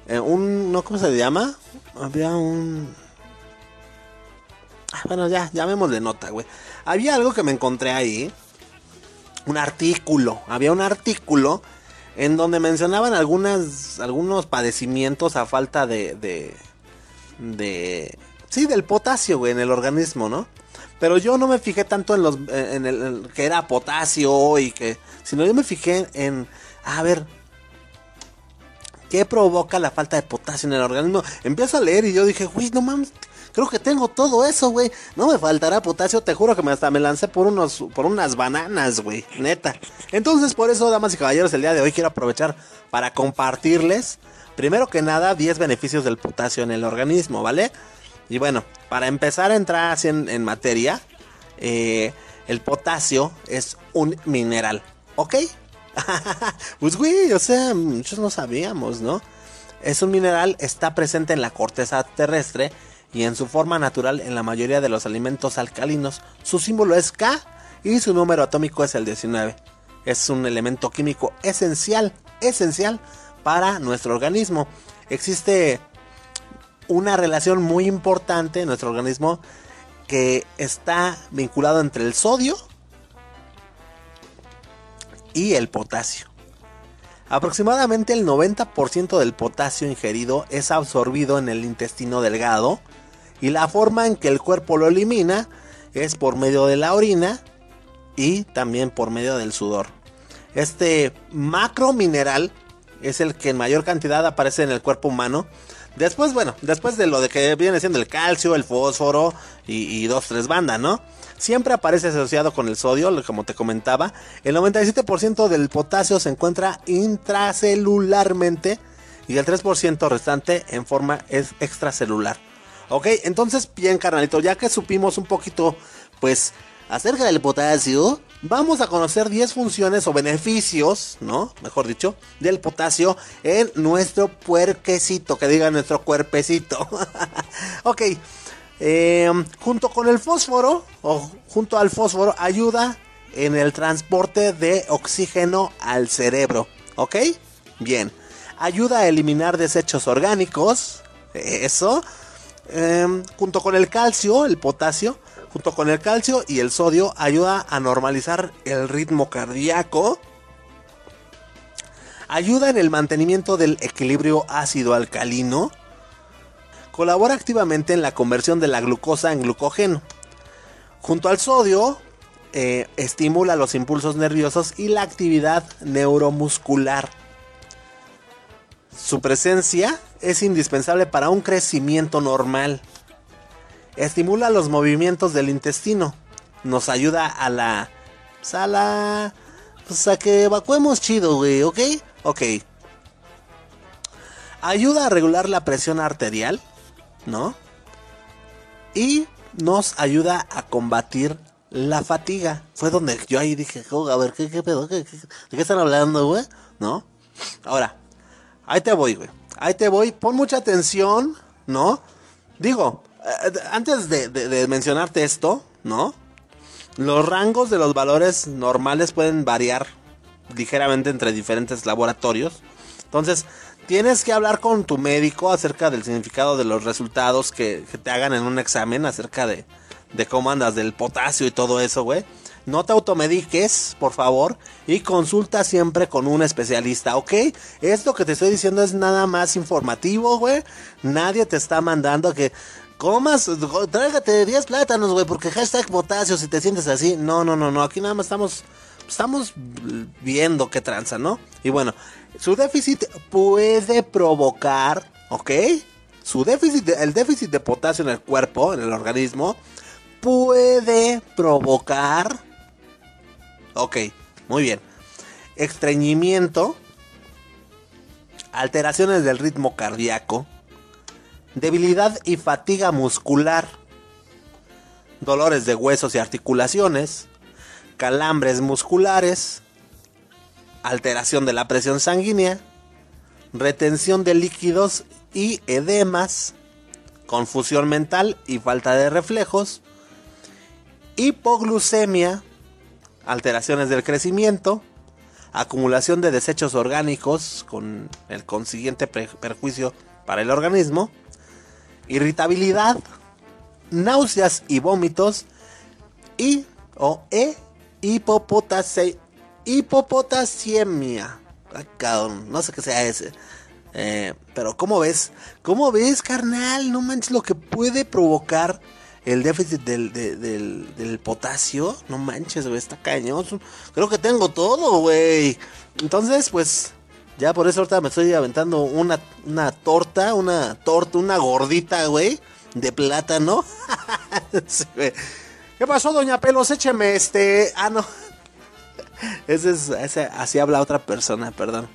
eh, un, ¿no? ¿Cómo se llama? Había un... Ah, bueno, ya, llamémosle nota, güey. Había algo que me encontré ahí. Un artículo. Había un artículo en donde mencionaban algunas, algunos padecimientos a falta de, de, de Sí, del potasio, güey, en el organismo, ¿no? Pero yo no me fijé tanto en los en el que era potasio y que sino yo me fijé en a ver qué provoca la falta de potasio en el organismo. Empiezo a leer y yo dije, "Güey, no mames, creo que tengo todo eso, güey. No me faltará potasio, te juro que me hasta me lancé por unos por unas bananas, güey, neta." Entonces, por eso, damas y caballeros, el día de hoy quiero aprovechar para compartirles primero que nada 10 beneficios del potasio en el organismo, ¿vale? Y bueno, para empezar a entrar así en, materia, eh, el potasio es un mineral, ¿ok? pues güey, o sea, muchos no sabíamos, ¿no? Es un mineral, está presente en la corteza terrestre y en su forma natural en la mayoría de los alimentos alcalinos. Su símbolo es K y su número atómico es el 19. Es un elemento químico esencial, esencial para nuestro organismo. Existe una relación muy importante en nuestro organismo que está vinculado entre el sodio y el potasio. Aproximadamente el 90% del potasio ingerido es absorbido en el intestino delgado y la forma en que el cuerpo lo elimina es por medio de la orina y también por medio del sudor. Este macro mineral es el que en mayor cantidad aparece en el cuerpo humano Después, bueno, después de lo de que viene siendo el calcio, el fósforo y, dos, tres bandas, ¿no? Siempre aparece asociado con el sodio, como te comentaba. El 97% del potasio se encuentra intracelularmente y el 3% restante en forma es extracelular. Ok, entonces bien carnalito, ya que supimos un poquito, pues, acerca del potasio, vamos a conocer 10 funciones o beneficios, ¿no? Mejor dicho, del potasio en nuestro puerquecito, que diga nuestro cuerpecito. ok, em, junto con el fósforo, o junto al fósforo, ayuda en el transporte de oxígeno al cerebro, ¿ok? Bien, ayuda a eliminar desechos orgánicos, eso. Em, junto con el calcio, el potasio, junto con el calcio y el sodio, ayuda a normalizar el ritmo cardíaco. Ayuda en el mantenimiento del equilibrio ácido-alcalino. Colabora activamente en la conversión de la glucosa en glucógeno. Junto al sodio, eh, estimula los impulsos nerviosos y la actividad neuromuscular. Su presencia es indispensable para un crecimiento normal. Estimula los movimientos del intestino. Nos ayuda a la... Pues a la... Pues a que evacuemos chido, güey, ¿ok? Ok. Ayuda a regular la presión arterial, ¿no? Y nos ayuda a combatir la fatiga. Fue donde yo ahí dije, oh, a ver, ¿qué, qué pedo? ¿Qué, qué, de qué están hablando, güey? ¿No? Ahora, ahí te voy, güey. Ahí te voy. Pon mucha atención, ¿no? Digo, antes de, de, de mencionarte esto, ¿no? Los rangos de los valores normales pueden variar ligeramente entre diferentes laboratorios. Entonces, tienes que hablar con tu médico acerca del significado de los resultados que, que te hagan en un examen, acerca de, de cómo andas del potasio y todo eso, güey. No te automediques, por favor, y consulta siempre con un especialista, ¿ok? Esto que te estoy diciendo es nada más informativo, güey. Nadie te está mandando que comas, tráigate 10 plátanos, güey, porque hashtag potasio si te sientes así. No, no, no, no, aquí nada más estamos, estamos viendo qué tranza, ¿no? Y bueno, su déficit puede provocar, ¿ok? Su déficit, el déficit de potasio en el cuerpo, en el organismo, puede provocar, ok, muy bien, estreñimiento, alteraciones del ritmo cardíaco, debilidad y fatiga muscular, dolores de huesos y articulaciones, calambres musculares, alteración de la presión sanguínea, retención de líquidos y edemas, confusión mental y falta de reflejos, hipoglucemia, alteraciones del crecimiento, acumulación de desechos orgánicos con el consiguiente perjuicio para el organismo, irritabilidad, náuseas y vómitos y o e hipopotase, hipopotasemia. Ah, no sé qué sea ese. Eh, pero ¿cómo ves? ¿Cómo ves, carnal? No manches lo que puede provocar el déficit del, del, del, potasio. No manches, güey, está cañón. Creo que tengo todo, güey. Entonces, pues, ya por eso ahorita me estoy aventando una, una torta, una torta, una gordita, güey, de plátano. ¿Qué pasó, doña Pelos? Écheme este. Ah, no. Ese es, así habla otra persona, perdón.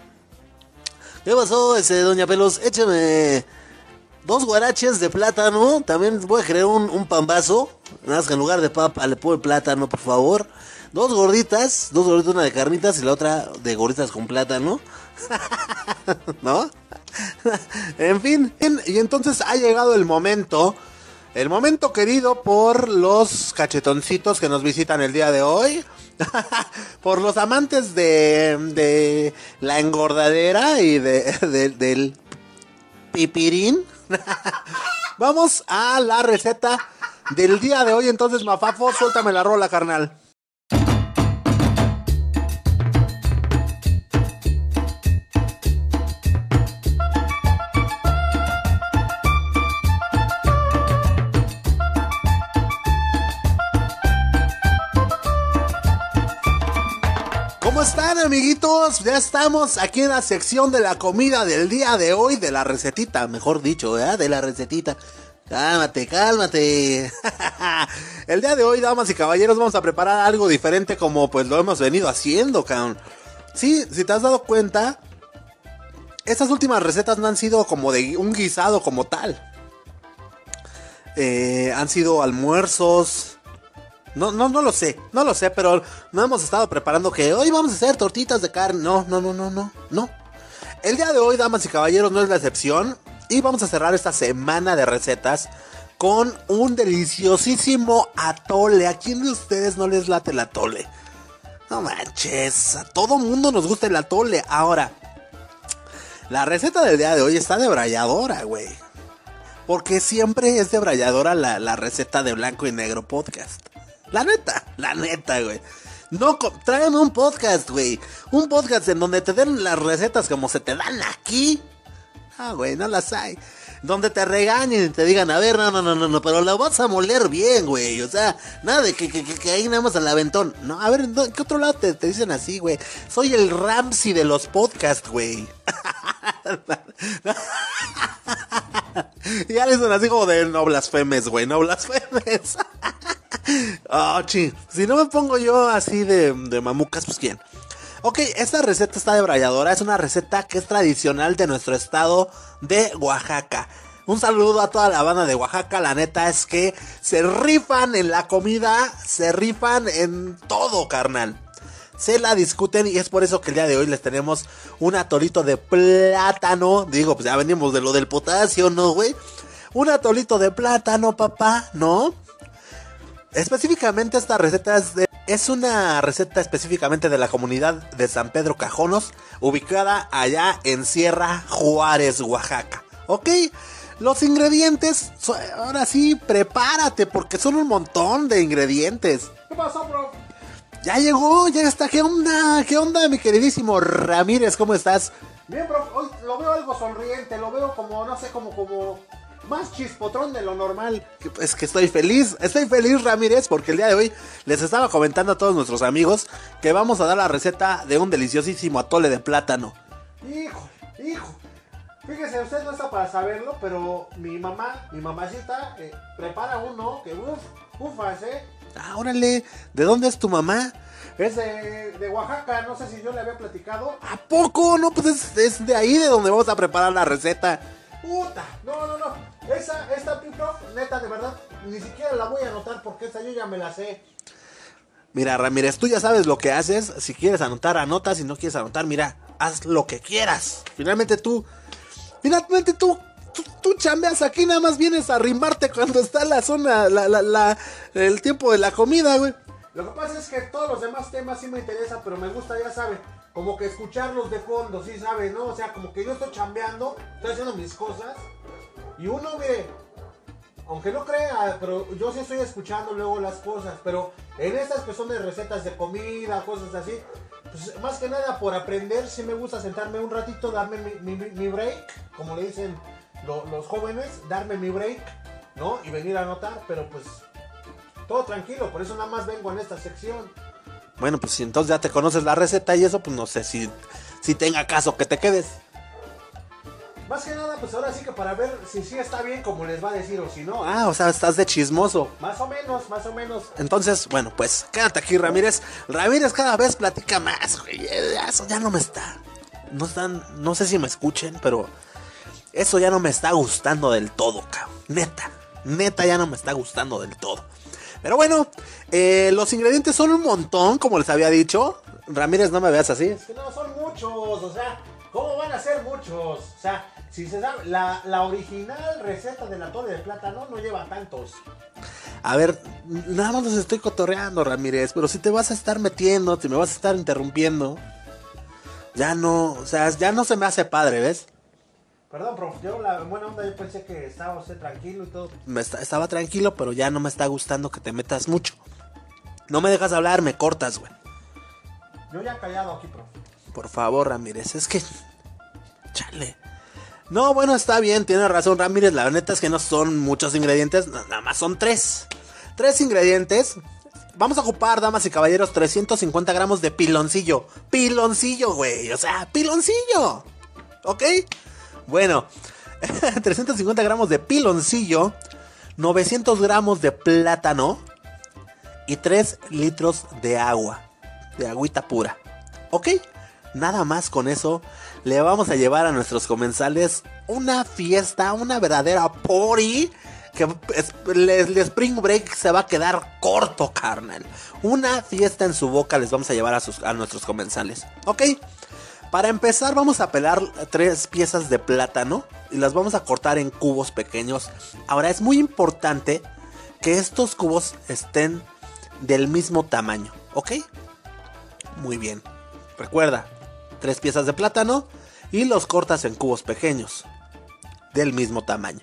¿Qué pasó, ese doña Pelos? Écheme dos guaraches de plátano. También voy a crear un, un pambazo. Nada más que en lugar de papa le pongo el plátano, por favor. Dos gorditas, dos gorditas, una de carnitas y la otra de gorditas con plátano. ¿No? en fin, y entonces ha llegado el momento, el momento querido por los cachetoncitos que nos visitan el día de hoy. por los amantes de, la engordadera y de, de, del pipirín. Vamos a la receta del día de hoy. Entonces, Mafafo, suéltame la rola, carnal. ¿Cómo están amiguitos? Ya estamos aquí en la sección de la comida del día de hoy, de la recetita, mejor dicho. De la recetita. Cálmate, cálmate. El día de hoy, damas y caballeros, vamos a preparar algo diferente como pues lo hemos venido haciendo, cabrón. Sí, si te has dado cuenta, estas últimas recetas no han sido como de un guisado como tal. Eh, han sido almuerzos, no, no, no lo sé, no lo sé, pero no hemos estado preparando que hoy vamos a hacer tortitas de carne. No, no, no, no, no, no. El día de hoy, damas y caballeros, no es la excepción. Y vamos a cerrar esta semana de recetas con un deliciosísimo atole. ¿A quién de ustedes no les late el atole? No manches, a todo mundo nos gusta el atole. Ahora, la receta del día de hoy está de bralladora, güey. Porque siempre es de bralladora la, la receta de blanco y negro podcast. La neta, la neta, güey. No, tráiganme un podcast, güey. Un podcast en donde te den las recetas como se te dan aquí. Ah, güey, no las hay. donde te regañen y te digan, a ver, no, no, no, no, no, pero la vas a moler bien, güey. O sea, nada de que, que, que, ahí nada más al aventón. No, a ver, ¿en qué otro lado te, te dicen así, güey? Soy el Ramsey de los podcasts, güey. ya le son así como de no blasfemes, güey, no blasfemes. oh, chi. Si no me pongo yo así de, de mamucas, pues quién. Ok, esta receta está de bralladora. Es una receta que es tradicional de nuestro estado de Oaxaca. Un saludo a toda la banda de Oaxaca. La neta es que se rifan en la comida, se rifan en todo, carnal. Se la discuten y es por eso que el día de hoy les tenemos un atolito de plátano. Digo, pues ya venimos de lo del potasio, ¿no, güey? Un atolito de plátano, papá, ¿no? Específicamente esta receta es, es, una receta específicamente de la comunidad de San Pedro Cajonos, ubicada allá en Sierra Juárez, Oaxaca. ¿Ok? Los ingredientes, ahora sí, prepárate porque son un montón de ingredientes. ¿Qué pasó, bro? Ya llegó, ya está. ¿Qué onda? ¿Qué onda, mi queridísimo Ramírez? ¿Cómo estás? Bien, bro. Hoy lo veo algo sonriente, lo veo como, no sé, como, como más chispotrón de lo normal. Es que estoy feliz, estoy feliz Ramírez porque el día de hoy les estaba comentando a todos nuestros amigos que vamos a dar la receta de un deliciosísimo atole de plátano. Hijo, hijo. Fíjese, usted no está para saberlo, pero mi mamá, mi mamacita, eh, prepara uno que uff, ufas, eh. Ah, órale, ¿de dónde es tu mamá? Es de, de, Oaxaca, no sé si yo le había platicado. ¿A poco? No, pues es, es de ahí de donde vamos a preparar la receta. Puta, no, no, no. Esa, esta Pipro, neta, de verdad, ni siquiera la voy a anotar porque esa yo ya me la sé. Mira, Ramírez, tú ya sabes lo que haces. Si quieres anotar, anota. Si no quieres anotar, mira, haz lo que quieras. Finalmente tú, finalmente tú, tú, chambeas aquí, nada más vienes a arrimarte cuando está la zona, la, la, la, el tiempo de la comida, güey. Lo que pasa es que todos los demás temas sí me interesan, pero me gusta, ya saben, como que escucharlos de fondo, sí, saben, ¿no? O sea, como que yo estoy chambeando, estoy haciendo mis cosas y uno, mire, aunque no crea, pero yo sí estoy escuchando luego las cosas. Pero en estas que son de recetas de comida, cosas así, pues más que nada por aprender, sí me gusta sentarme un ratito, darme mi, break, como le dicen los jóvenes, darme mi break, ¿no? Y venir a anotar, pero pues todo tranquilo, por eso nada más vengo en esta sección. Bueno, pues si entonces ya te conoces la receta y eso, pues no sé si, si tenga caso que te quedes. Más que nada, pues ahora sí que para ver si sí está bien como les va a decir o si no. Ah, o sea, estás de chismoso. Más o menos, más o menos. Entonces, bueno, pues quédate aquí, Ramírez. Ramírez cada vez platica más, güey. Eso ya no me está. No están, no sé si me escuchen, pero eso ya no me está gustando del todo, cabrón. Neta, neta ya no me está gustando del todo. Pero bueno, eh, los ingredientes son un montón, como les había dicho. Ramírez, no me veas así. Es que no, son muchos, o sea, ¿cómo van a ser muchos? O sea, si se sabe, la, original receta de la torre de plátano no lleva tantos. A ver, nada más los estoy cotorreando, Ramírez, pero si te vas a estar metiendo, si me vas a estar interrumpiendo, ya no, o sea, ya no se me hace padre, ¿ves? Perdón, prof, yo la buena onda yo pensé que estaba usted tranquilo y todo. Me estaba tranquilo, pero ya no me está gustando que te metas mucho. No me dejas hablar, me cortas, güey. Yo ya he callado aquí, prof. Por favor, Ramírez, es que... Chale. No, bueno, está bien, tiene razón Ramírez. La neta es que no son muchos ingredientes, nada más son tres. Tres ingredientes. Vamos a ocupar, damas y caballeros, 350 gramos de piloncillo. Piloncillo, güey. O sea, piloncillo. ¿Ok? Bueno, 350 gramos de piloncillo, 900 gramos de plátano y 3 litros de agua. De agüita pura. ¿Ok? Nada más con eso le vamos a llevar a nuestros comensales una fiesta, una verdadera party. Que el, Spring Break se va a quedar corto, carnal. Una fiesta en su boca les vamos a llevar a, sus, a nuestros comensales. ¿Ok? Para empezar vamos a pelar tres piezas de plátano y las vamos a cortar en cubos pequeños. Ahora es muy importante que estos cubos estén del mismo tamaño, ¿ok? Muy bien. Recuerda, tres piezas de plátano y los cortas en cubos pequeños del mismo tamaño.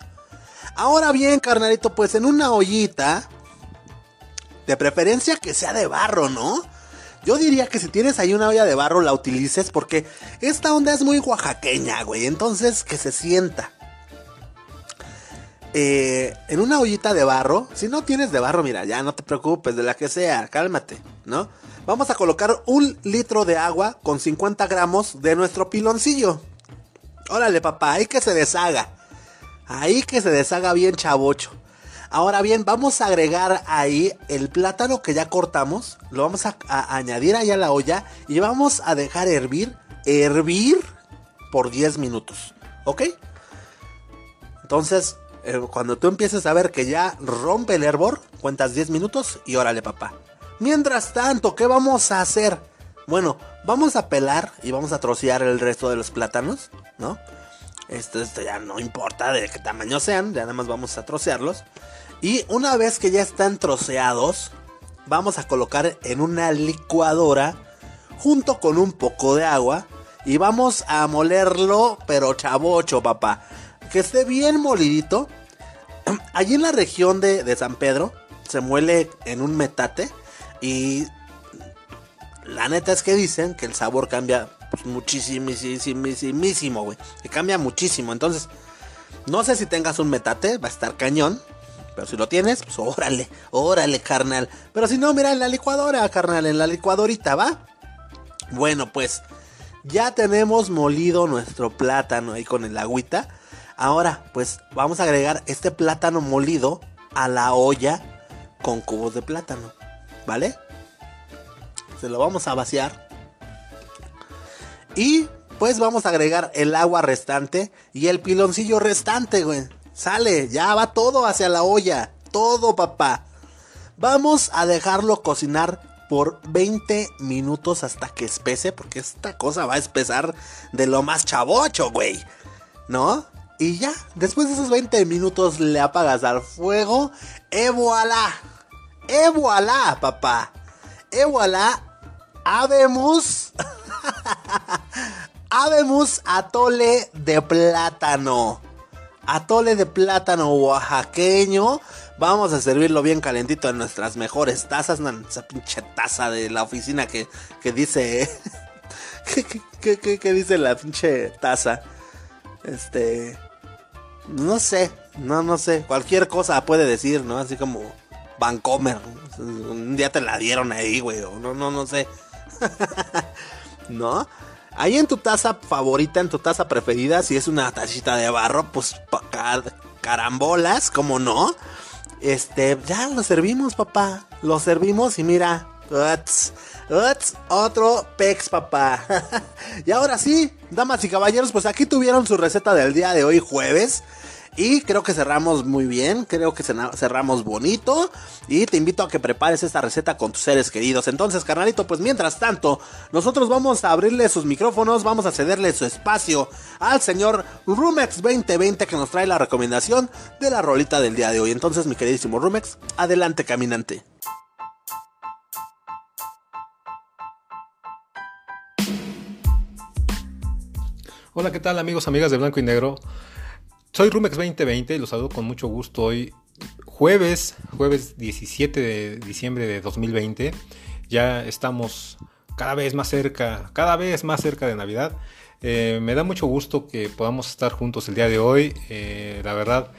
Ahora bien, carnalito, pues en una ollita, de preferencia que sea de barro, ¿no? Yo diría que si tienes ahí una olla de barro la utilices porque esta onda es muy oaxaqueña, güey. Entonces que se sienta. eh, en una ollita de barro. Si no tienes de barro, mira, ya no te preocupes, de la que sea, cálmate, ¿no? Vamos a colocar un litro de agua con 50 gramos de nuestro piloncillo. Órale, papá, ahí que se deshaga. Ahí que se deshaga bien chavocho. Ahora bien, vamos a agregar ahí el plátano que ya cortamos. Lo vamos a, añadir ahí a la olla y vamos a dejar hervir, hervir por 10 minutos. ¿Ok? Entonces, eh, cuando tú empieces a ver que ya rompe el hervor, cuentas 10 minutos y órale papá. Mientras tanto, ¿qué vamos a hacer? Bueno, vamos a pelar y vamos a trocear el resto de los plátanos, ¿no? Esto, esto ya no importa de qué tamaño sean, ya nada más vamos a trocearlos. Y una vez que ya están troceados, vamos a colocar en una licuadora junto con un poco de agua y vamos a molerlo, pero chavocho, papá. Que esté bien molidito. Allí en la región de, San Pedro se muele en un metate y la neta es que dicen que el sabor cambia pues, muchísimo, güey. Que cambia muchísimo. Entonces, no sé si tengas un metate, va a estar cañón. Pero si lo tienes, pues órale, órale, carnal. Pero si no, mira en la licuadora, carnal, en la licuadorita, ¿va? Bueno, pues ya tenemos molido nuestro plátano ahí con el agüita. Ahora, pues vamos a agregar este plátano molido a la olla con cubos de plátano, ¿vale? Se lo vamos a vaciar. Y pues vamos a agregar el agua restante y el piloncillo restante, güey. Sale, ya va todo hacia la olla. Todo, papá. Vamos a dejarlo cocinar por 20 minutos hasta que espese, porque esta cosa va a espesar de lo más chavocho, güey. ¿No? Y ya, después de esos 20 minutos le apagas al fuego. ¡E voilà! ¡E voilà, papá! ¡E voilà! Habemos. Habemos atole de plátano atole de plátano oaxaqueño. Vamos a servirlo bien calentito en nuestras mejores tazas. Esa pinche taza de la oficina que, que dice. ¿Qué, dice la pinche taza? Este. No sé, no, no sé. Cualquier cosa puede decir, ¿no? Así como Vancomer. Un día te la dieron ahí, güey. No, no, no sé. ¿No? Ahí en tu taza favorita, en tu taza preferida, si es una tacita de barro, pues carambolas, como no. Este, ya lo servimos, papá. Lo servimos y mira. otro pex, papá. y ahora sí, damas y caballeros, pues aquí tuvieron su receta del día de hoy, jueves. Y creo que cerramos muy bien, creo que cerramos bonito. Y te invito a que prepares esta receta con tus seres queridos. Entonces, carnalito, pues mientras tanto, nosotros vamos a abrirle sus micrófonos, vamos a cederle su espacio al señor Rumex 2020 que nos trae la recomendación de la rolita del día de hoy. Entonces, mi queridísimo Rumex, adelante, caminante. Hola, ¿qué tal amigos, amigas de Blanco y Negro? Soy Rumex 2020 y los saludo con mucho gusto hoy, jueves, jueves 17 de diciembre de 2020. Ya estamos cada vez más cerca, cada vez más cerca de Navidad. Eh, me da mucho gusto que podamos estar juntos el día de hoy. Eh, la verdad,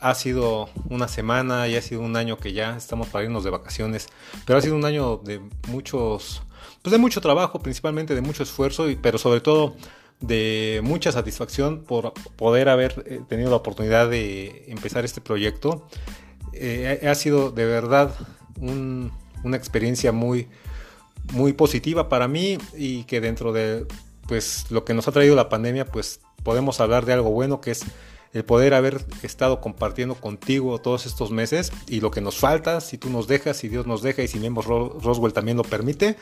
ha sido una semana y ha sido un año que ya estamos para de vacaciones, pero ha sido un año de muchos, pues de mucho trabajo, principalmente de mucho esfuerzo, pero sobre todo de mucha satisfacción por poder haber eh, tenido la oportunidad de empezar este proyecto. Eh, ha sido de verdad una experiencia muy, muy positiva para mí y que dentro de pues, lo que nos ha traído la pandemia, pues podemos hablar de algo bueno que es el poder haber estado compartiendo contigo todos estos meses y lo que nos falta, si tú nos dejas, si Dios nos deja y si Miembros Roswell también lo permite.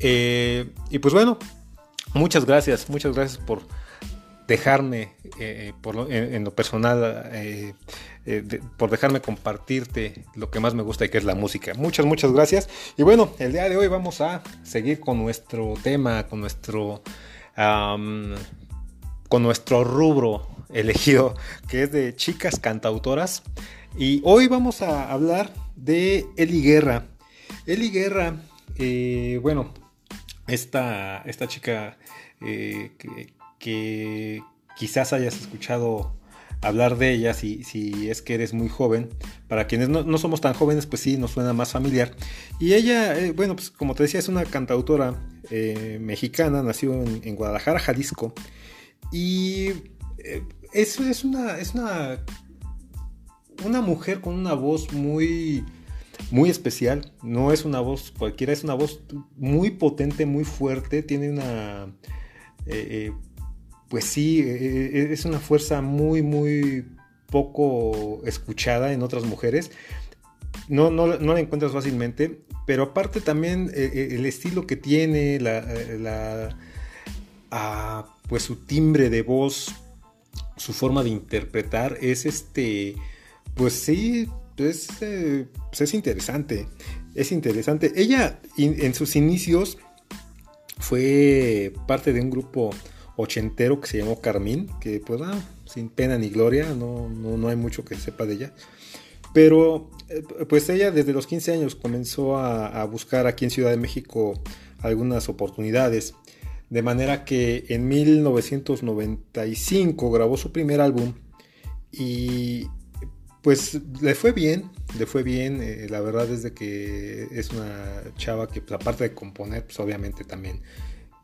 Eh, y pues bueno, muchas gracias, muchas gracias por dejarme, eh, por en, lo personal, eh, eh, por dejarme compartirte lo que más me gusta y que es la música. Muchas, muchas gracias. Y bueno, el día de hoy vamos a seguir con nuestro tema, con nuestro, con nuestro rubro elegido, que es de chicas cantautoras. Y hoy vamos a hablar de Eli Guerra. Eli Guerra, bueno, esta, esta chica eh, que, quizás hayas escuchado hablar de ella si, si es que eres muy joven. Para quienes no, somos tan jóvenes, pues sí, nos suena más familiar. Y ella, eh, bueno, pues como te decía, es una cantautora eh, mexicana, nació en, Guadalajara, Jalisco. Y es, es, una, es una, una mujer con una voz muy muy especial. No es una voz cualquiera, es una voz muy potente, muy fuerte. Tiene una. Eh, eh, pues sí, eh, es una fuerza muy, muy poco escuchada en otras mujeres. No, no, la encuentras fácilmente, pero aparte también el estilo que tiene, la, ah, pues su timbre de voz, su forma de interpretar, es este, pues sí, es, eh, pues es interesante. Es interesante. Ella en sus inicios fue parte de un grupo ochentero que se llamó Carmín, que pues ah, sin pena ni gloria, no, no, hay mucho que sepa de ella. Pero eh, pues ella desde los 15 años comenzó a, buscar aquí en Ciudad de México algunas oportunidades. De manera que en 1995 grabó su primer álbum y pues le fue bien, le fue bien. Eh, la verdad es que es una chava que, pues, aparte de componer, pues obviamente también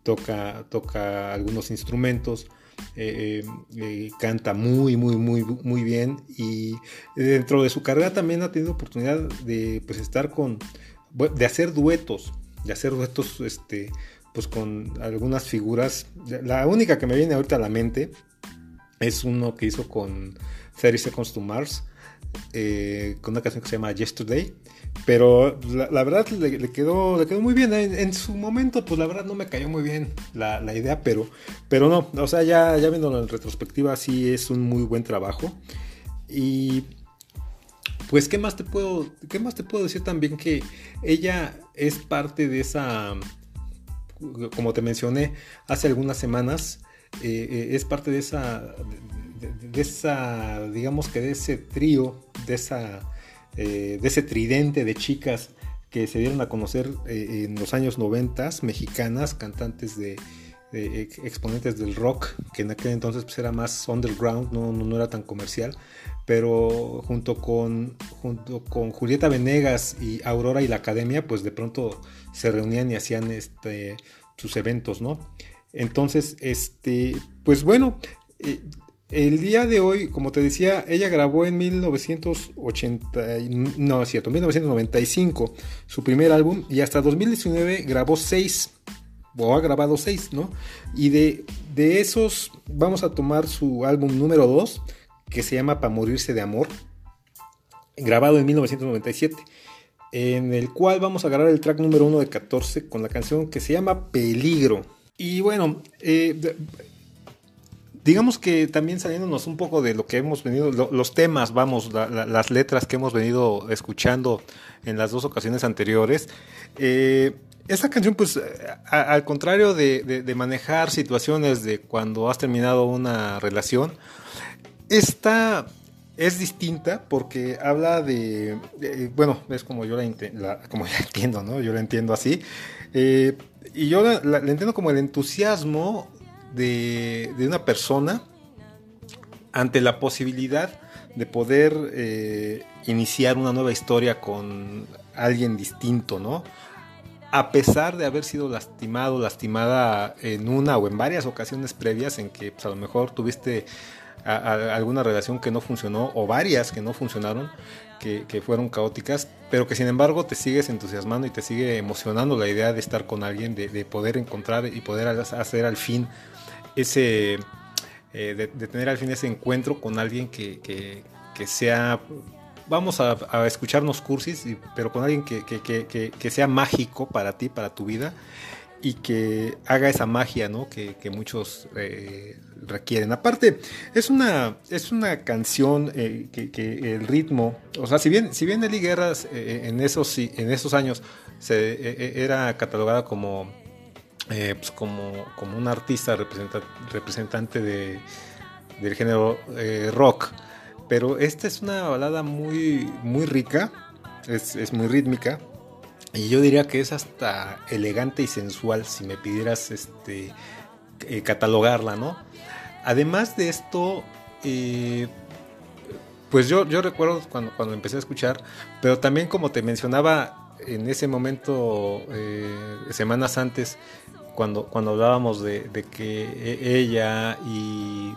toca, toca algunos instrumentos. Eh, eh, canta muy, muy, muy, muy bien. Y dentro de su carrera también ha tenido oportunidad de pues, estar con. de hacer duetos. De hacer duetos este, pues con algunas figuras. La única que me viene ahorita a la mente es uno que hizo con 30 Seconds to Mars eh, con una canción que se llama Yesterday. Pero la, verdad le, quedó, le quedó muy bien. En, su momento, pues la verdad no me cayó muy bien la, idea, pero, pero no, o sea, ya, ya viéndolo en retrospectiva, sí es un muy buen trabajo. Y pues, ¿qué más te puedo, qué más te puedo decir también? Que ella es parte de esa, como te mencioné hace algunas semanas, eh, eh, es parte de esa, esa, digamos que de ese trío, de, esa, eh, de ese tridente de chicas que se dieron a conocer eh, en los años 90, mexicanas, cantantes de, exponentes del rock, que en aquel entonces pues, era más underground, no, no, era tan comercial, pero junto con, junto con Julieta Venegas y Aurora y la Academia, pues de pronto se reunían y hacían este, sus eventos, ¿no? Entonces, este, pues bueno, eh, el día de hoy, como te decía, ella grabó en 1980, no cierto, 1995 su primer álbum y hasta 2019 grabó seis, o ha grabado seis, ¿no? Y de, de esos vamos a tomar su álbum número 2, que se llama Para Morirse de Amor, grabado en 1997, en el cual vamos a agarrar el track número 1 de 14 con la canción que se llama Peligro. Y bueno, eh, digamos que también saliéndonos un poco de lo que hemos venido, los temas, vamos, las letras que hemos venido escuchando en las dos ocasiones anteriores. Eh, esta canción, pues, al contrario de, manejar situaciones de cuando has terminado una relación, esta es distinta porque habla de, bueno, es como yo la, como entiendo, ¿no? Yo la entiendo así. Eh, y yo la, entiendo como el entusiasmo de, una persona ante la posibilidad de poder eh, iniciar una nueva historia con alguien distinto, ¿no? A pesar de haber sido lastimado, lastimada en una o en varias ocasiones previas en que pues, a lo mejor tuviste alguna relación que no funcionó o varias que no funcionaron, que, fueron caóticas, pero que sin embargo te sigues entusiasmando y te sigue emocionando la idea de estar con alguien, de, de poder encontrar y poder hacer al fin ese, eh, de, tener al fin ese encuentro con alguien que, sea, vamos a, escucharnos cursis, pero con alguien que, sea mágico para ti, para tu vida y que haga esa magia ¿no? que, muchos eh, requieren. Aparte, es una, es una canción eh, que, el ritmo, o sea, si bien, si bien Nelly Guerras en, esos, en esos años se, era catalogada como eh, pues como, como un artista representante de, del género eh, rock. Pero esta es una balada muy, muy rica, es, muy rítmica. Y yo diría que es hasta elegante y sensual si me pidieras este, eh, catalogarla, ¿no? Además de esto, pues yo, yo recuerdo cuando, cuando empecé a escuchar, pero también como te mencionaba en ese momento, semanas antes, cuando, cuando hablábamos de, que e, ella y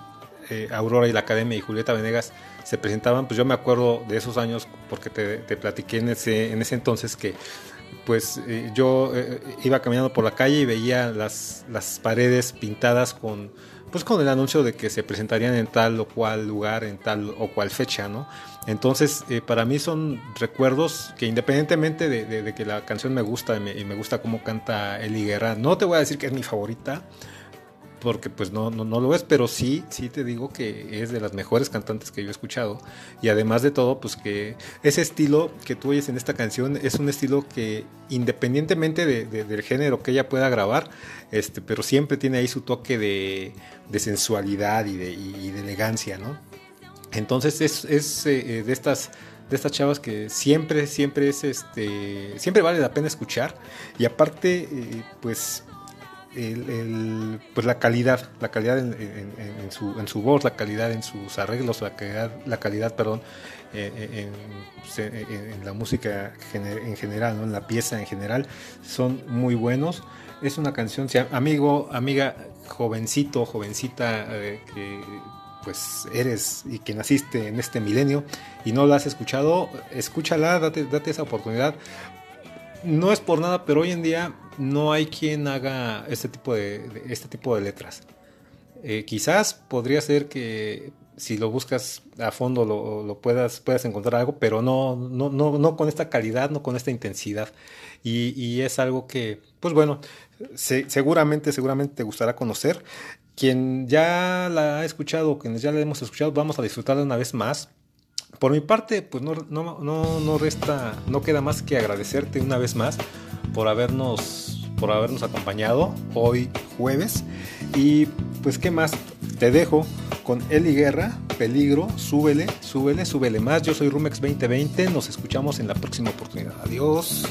eh, Aurora y la Academia y Julieta Venegas se presentaban, pues yo me acuerdo de esos años porque te, te platiqué en ese, en ese entonces que pues eh, yo eh, iba caminando por la calle y veía las, las paredes pintadas con pues con el anuncio de que se presentarían en tal o cual lugar, en tal o cual fecha, ¿no? Entonces, eh, para mí son recuerdos que independientemente de, que la canción me gusta y me, gusta cómo canta Eli Guerra, no te voy a decir que es mi favorita, porque pues no, no, lo es, pero sí, sí te digo que es de las mejores cantantes que yo he escuchado. Y además de todo, pues que ese estilo que tú oyes en esta canción es un estilo que independientemente de, del género que ella pueda grabar, este, pero siempre tiene ahí su toque de, de sensualidad de, y de, elegancia, ¿no? Entonces es, eh, de estas de estas chavas que siempre, siempre es este, siempre vale la pena escuchar y aparte, eh, pues el, pues la calidad, la calidad en, su, en, su, voz, la calidad en sus arreglos, la calidad, la calidad perdón, eh, en, la música en general, ¿no? en la pieza en general, son muy buenos. Es una canción, amigo, amiga, jovencito, jovencita, que pues eres y que naciste en este milenio y no la has escuchado, escúchala, date, date esa oportunidad. No es por nada, pero hoy en día no hay quien haga este tipo de, este tipo de letras. Eh, quizás podría ser que si lo buscas a fondo lo, puedas, puedas encontrar algo, pero no, no, no, no con esta calidad, no con esta intensidad. Y, es algo que, pues bueno, seguramente, seguramente te gustará conocer. Quien ya la ha escuchado, quienes ya la hemos escuchado, vamos a disfrutarla una vez más. Por mi parte, pues no, no, no, no resta, no queda más que agradecerte una vez más por habernos, por habernos acompañado hoy jueves. Y pues, ¿qué más? Te dejo con Eli Guerra, Peligro, súbele, súbele, súbele más. Yo soy Rumex 2020, nos escuchamos en la próxima oportunidad. Adiós.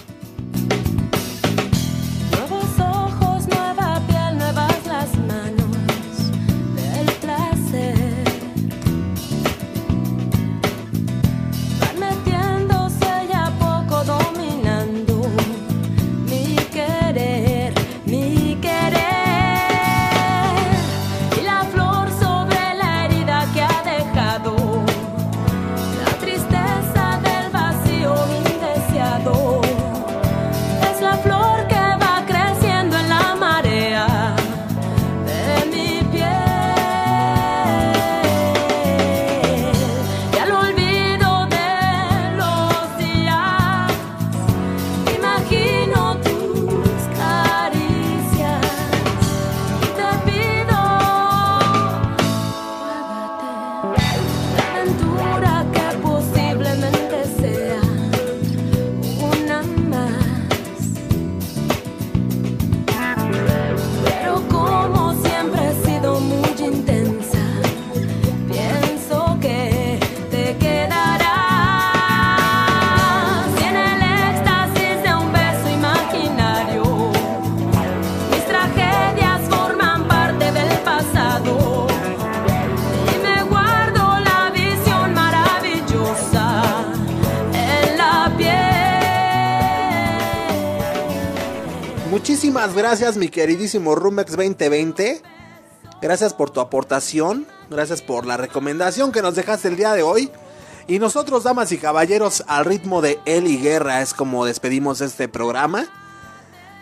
Gracias, mi queridísimo Rumex 2020. Gracias por tu aportación. Gracias por la recomendación que nos dejaste el día de hoy. Y nosotros, damas y caballeros, al ritmo de Eli Guerra es como despedimos este programa.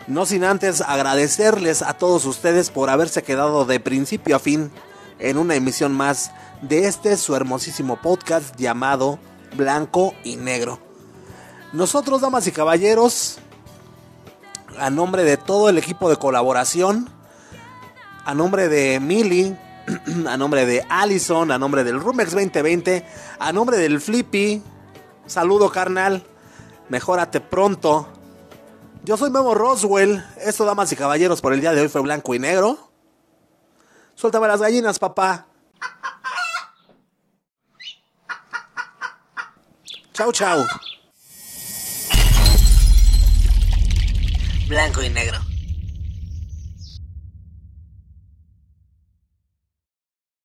No sin antes agradecerles a todos ustedes por haberse quedado de principio a fin en una emisión más de este su hermosísimo podcast llamado Blanco y Negro. Nosotros, damas y caballeros, a nombre de todo el equipo de colaboración, a nombre de Millie, a nombre de Allison, a nombre del Rumex 2020, a nombre del Flippy, saludo carnal, mejórate pronto. Yo soy Memo Roswell, esto damas y caballeros por el día de hoy fue blanco y negro. Suéltame las gallinas, papá. Chau, chau. Blanco y negro.